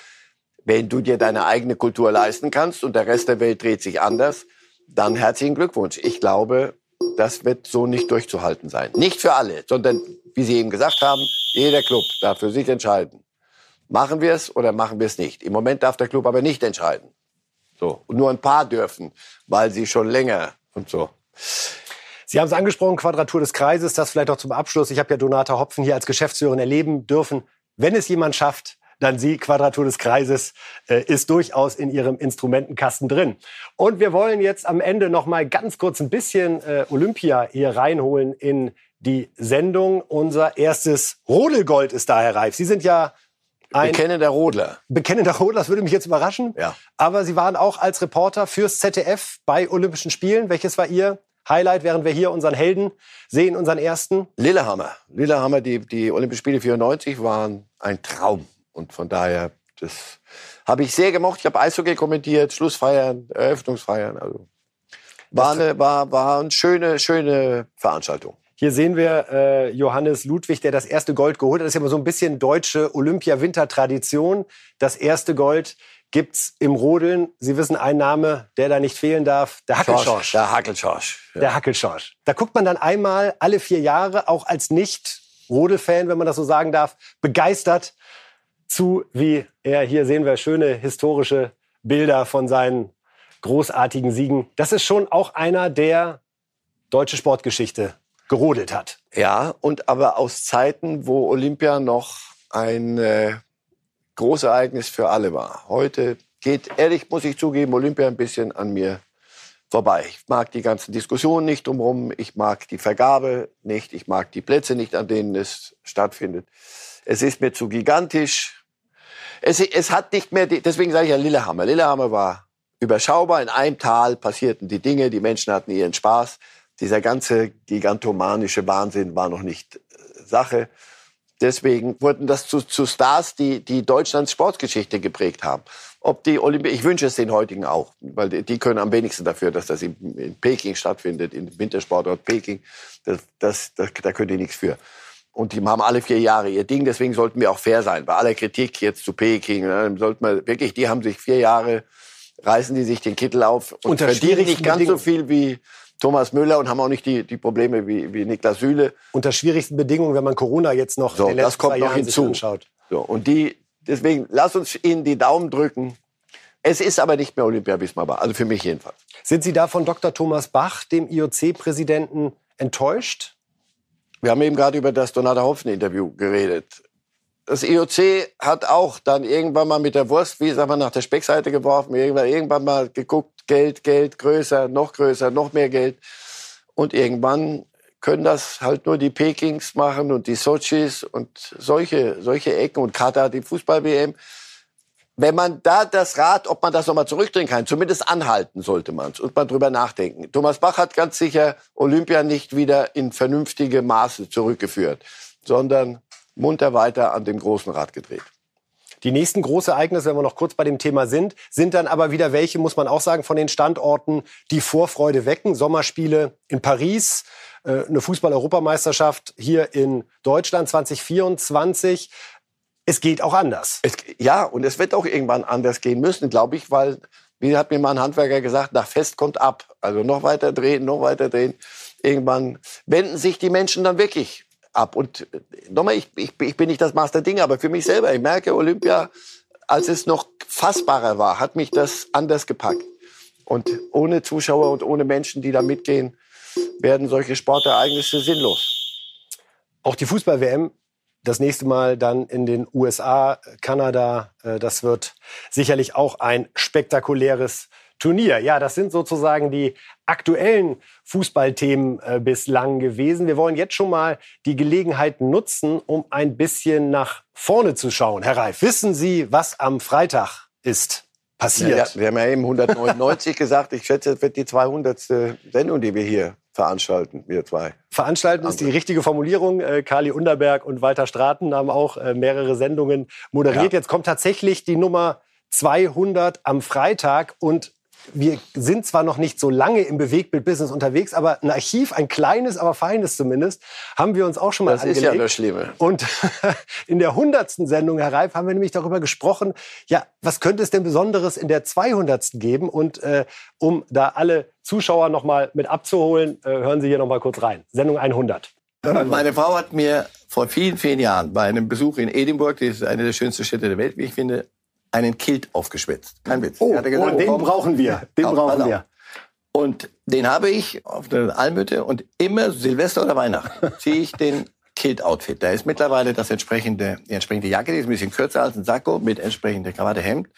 Wenn du dir deine eigene Kultur leisten kannst und der Rest der Welt dreht sich anders, dann herzlichen Glückwunsch. Ich glaube, das wird so nicht durchzuhalten sein. Nicht für alle, sondern, wie Sie eben gesagt haben, jeder Club darf für sich entscheiden. Machen wir es oder machen wir es nicht? Im Moment darf der Club aber nicht entscheiden. So. Und nur ein paar dürfen, weil sie schon länger und so. Sie haben es angesprochen, Quadratur des Kreises, das vielleicht auch zum Abschluss. Ich habe ja Donata Hopfen hier als Geschäftsführerin erleben dürfen. Wenn es jemand schafft, dann sie, Quadratur des Kreises, äh, ist durchaus in ihrem Instrumentenkasten drin. Und wir wollen jetzt am Ende noch mal ganz kurz ein bisschen äh, Olympia hier reinholen in die Sendung. Unser erstes Rodelgold ist da, Herr Reif. Sie sind ja ein Bekennender Rodler. bekennender Rodler, das würde mich jetzt überraschen. Ja. Aber Sie waren auch als Reporter fürs ZDF bei Olympischen Spielen. Welches war Ihr Highlight, während wir hier unseren Helden sehen, unseren ersten? Lillehammer. Lillehammer, die, die Olympischen Spiele 94 waren ein Traum. Und von daher, das habe ich sehr gemocht. Ich habe Eishockey kommentiert, Schlussfeiern, Eröffnungsfeiern. Also war eine, war, war eine schöne, schöne Veranstaltung. Hier sehen wir äh, Johannes Ludwig, der das erste Gold geholt hat. Das ist ja immer so ein bisschen deutsche Olympia-Winter-Tradition. Das erste Gold gibt's im Rodeln. Sie wissen, ein Name, der da nicht fehlen darf, der Hackelschorsch. Der Hackelschorsch. Ja. Der Hackelschorsch. Da guckt man dann einmal alle vier Jahre, auch als Nicht-Rodel-Fan, wenn man das so sagen darf, begeistert zu, wie er, hier sehen wir schöne historische Bilder von seinen großartigen Siegen. Das ist schon auch einer, der deutsche Sportgeschichte gerodelt hat. Ja, und aber aus Zeiten, wo Olympia noch ein äh, Großereignis für alle war. Heute geht, ehrlich muss ich zugeben, Olympia ein bisschen an mir vorbei. Ich mag die ganzen Diskussionen nicht drumherum. Ich mag die Vergabe nicht. Ich mag die Plätze nicht, an denen es stattfindet. Es ist mir zu gigantisch. Es, es hat nicht mehr, die, deswegen sage ich ja Lillehammer. Lillehammer war überschaubar. In einem Tal passierten die Dinge. Die Menschen hatten ihren Spaß. Dieser ganze gigantomanische Wahnsinn war noch nicht äh, Sache. Deswegen wurden das zu, zu Stars, die, die Deutschlands Sportgeschichte geprägt haben. Ob die Olympi ich wünsche es den heutigen auch, weil die, die können am wenigsten dafür, dass das in, in Peking stattfindet, im Wintersportort Peking. Das, das, das, da können die nichts für. Und die haben alle vier Jahre ihr Ding, deswegen sollten wir auch fair sein. Bei aller Kritik jetzt zu Peking, ne, sollten wir wirklich, die haben sich vier Jahre, reißen die sich den Kittel auf und verdienen nicht ganz so viel wie Thomas Müller und haben auch nicht die, die Probleme wie, wie Niklas Süle. Unter schwierigsten Bedingungen, wenn man Corona jetzt noch So, in den das letzten kommt zwei noch Jahren hinzu. anschaut. So, und die, deswegen, lass uns ihnen die Daumen drücken. Es ist aber nicht mehr Olympia Wismar Also für mich jedenfalls. Sind Sie da von Dr. Thomas Bach, dem IOC-Präsidenten, enttäuscht? Wir haben eben gerade über das Donata Hopfen-Interview geredet. Das IOC hat auch dann irgendwann mal mit der Wurst, wie sagen wir, nach der Speckseite geworfen, irgendwann, irgendwann mal geguckt, Geld, Geld, größer, noch größer, noch mehr Geld. Und irgendwann können das halt nur die Pekings machen und die Sochis und solche, solche Ecken und Katar, die Fußball-WM. wenn man da das Rad, ob man das nochmal zurückdrehen kann, zumindest anhalten sollte man es und mal drüber nachdenken. Thomas Bach hat ganz sicher Olympia nicht wieder in vernünftige Maße zurückgeführt, sondern munter weiter an dem großen Rad gedreht. Die nächsten großen Ereignisse, wenn wir noch kurz bei dem Thema sind, sind dann aber wieder welche, muss man auch sagen, von den Standorten, die Vorfreude wecken. Sommerspiele in Paris, äh, eine Fußball-Europameisterschaft hier in Deutschland 2024. Es geht auch anders. Es, ja, und es wird auch irgendwann anders gehen müssen, glaube ich, weil, wie hat mir mal ein Handwerker gesagt, nach Fest kommt ab. Also noch weiter drehen, noch weiter drehen. Irgendwann wenden sich die Menschen dann wirklich ab. Und äh, nochmal, ich, ich, ich bin nicht das Master Ding, aber für mich selber, ich merke, Olympia, als es noch fassbarer war, hat mich das anders gepackt. Und ohne Zuschauer und ohne Menschen, die da mitgehen, werden solche Sportereignisse sinnlos. Auch die Fußball-WM das nächste Mal dann in den USA, Kanada. Äh, das wird sicherlich auch ein spektakuläres Turnier. Ja, das sind sozusagen die aktuellen Fußballthemen äh, bislang gewesen. Wir wollen jetzt schon mal die Gelegenheit nutzen, um ein bisschen nach vorne zu schauen. Herr Reif, wissen Sie, was am Freitag ist? Passiert. Ja, wir haben ja eben 199 (laughs) gesagt. Ich schätze, es wird die 200. Sendung, die wir hier veranstalten, wir zwei. Veranstalten ist die richtige Formulierung. Äh, Kali Underberg und Walter Straten haben auch äh, mehrere Sendungen moderiert. Ja. Jetzt kommt tatsächlich die Nummer 200 am Freitag und wir sind zwar noch nicht so lange im Bewegtbild-Business unterwegs, aber ein Archiv, ein kleines, aber feines zumindest, haben wir uns auch schon mal das angelegt. Das ist ja das Schlimme. Und (laughs) in der hundertsten Sendung, Herr Reif, haben wir nämlich darüber gesprochen, ja, was könnte es denn Besonderes in der 200. geben? Und äh, um da alle Zuschauer noch mal mit abzuholen, äh, hören Sie hier noch mal kurz rein. Sendung 100. Meine Frau hat mir vor vielen, vielen Jahren bei einem Besuch in Edinburgh, das ist eine der schönsten Städte der Welt, wie ich finde, einen Kilt aufgeschwitzt. Kein Witz. Oh, gesagt, oh den brauchen wir. Den auf, brauchen wir. Und den habe ich auf der Almhütte und immer Silvester oder Weihnachten (laughs) ziehe ich den Kilt-Outfit. Da ist mittlerweile das entsprechende, die entsprechende Jacke, die ist ein bisschen kürzer als ein Sakko mit entsprechender Krawatte, Hemd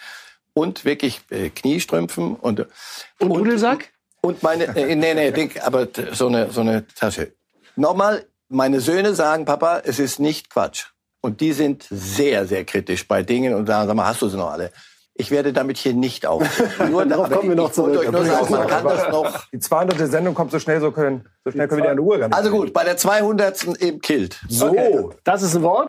und wirklich äh, Kniestrümpfen und und, und Dudelsack und meine äh, nee nee (laughs) denk, aber so eine so eine Tasche. Nochmal, meine Söhne sagen, Papa, es ist nicht Quatsch. Und die sind sehr, sehr kritisch bei Dingen und sagen, sag mal, hast du sie noch alle? Ich werde damit hier nicht auf. (laughs) Nur darauf kommen wir noch zurück. Nur sagen, man kann das noch. Die 200. Sendung kommt so schnell, so können, so schnell können wir die an der Uhr Also gut, bei der 200. im Kilt. So, okay. das ist ein Wort.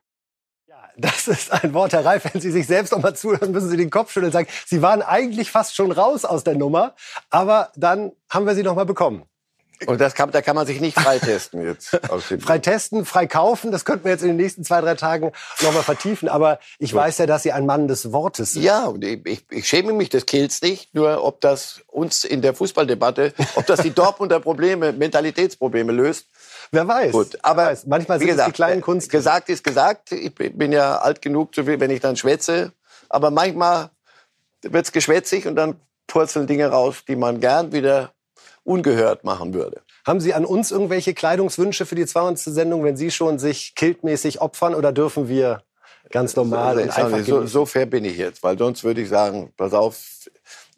Ja, das ist ein Wort, Herr Reif. Wenn Sie sich selbst noch mal zuhören, müssen Sie den Kopf schütteln und sagen, Sie waren eigentlich fast schon raus aus der Nummer, aber dann haben wir Sie noch mal bekommen. Und das kann, da kann man sich nicht freitesten jetzt. (laughs) freitesten, frei kaufen, das könnten wir jetzt in den nächsten zwei, drei Tagen nochmal vertiefen. Aber ich so. weiß ja, dass Sie ein Mann des Wortes sind. Ja, und ich, ich schäme mich des Kills nicht. Nur ob das uns in der Fußballdebatte, ob das die (laughs) Dortmunder Probleme, Mentalitätsprobleme löst. Wer weiß. Gut, aber weiß. manchmal sind gesagt, es die kleinen äh, Kunst. Gesagt ist gesagt. Ich bin ja alt genug, wenn ich dann schwätze. Aber manchmal wird's geschwätzig und dann purzeln Dinge raus, die man gern wieder ungehört machen würde. Haben Sie an uns irgendwelche Kleidungswünsche für die 200. Sendung, wenn Sie schon sich kiltmäßig opfern oder dürfen wir ganz normal und einfach so, so fair bin ich jetzt, weil sonst würde ich sagen, pass auf,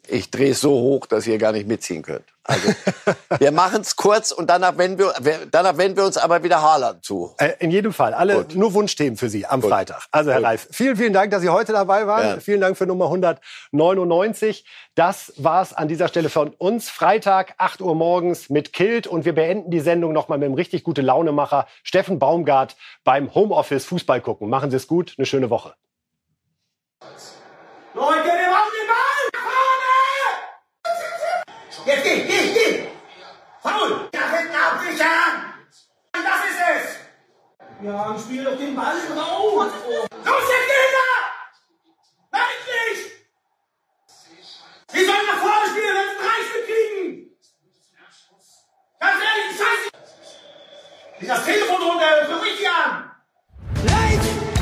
ich drehe es so hoch, dass ihr gar nicht mitziehen könnt. Also, (laughs) wir machen es kurz und danach wenden, wir, danach wenden wir uns aber wieder Haaland zu. Äh, in jedem Fall. Alle Gut. nur Wunschthemen für Sie am Gut. Freitag. Also, Herr Gut. Reif, vielen, vielen Dank, dass Sie heute dabei waren. Ja. Vielen Dank für Nummer 199. Das war's an dieser Stelle von uns. Freitag, 8 Uhr morgens mit Kilt. Und wir beenden die Sendung nochmal mit einem richtig gute Launemacher Steffen Baumgart beim Homeoffice Fußball gucken. Machen Sie es gut. Eine schöne Woche. Leute, wir machen Jetzt geh, geh, geh! Faul! Da hinten absichern! Das ist es! Ja, spiel doch den Ball drauf! Los, jetzt geh da! Endlich! Die sollen nach vorne spielen, wenn sie drei Stück kriegen! Ganz ehrlich, scheiße! Leg das Telefon runter, ruf mich an! Live!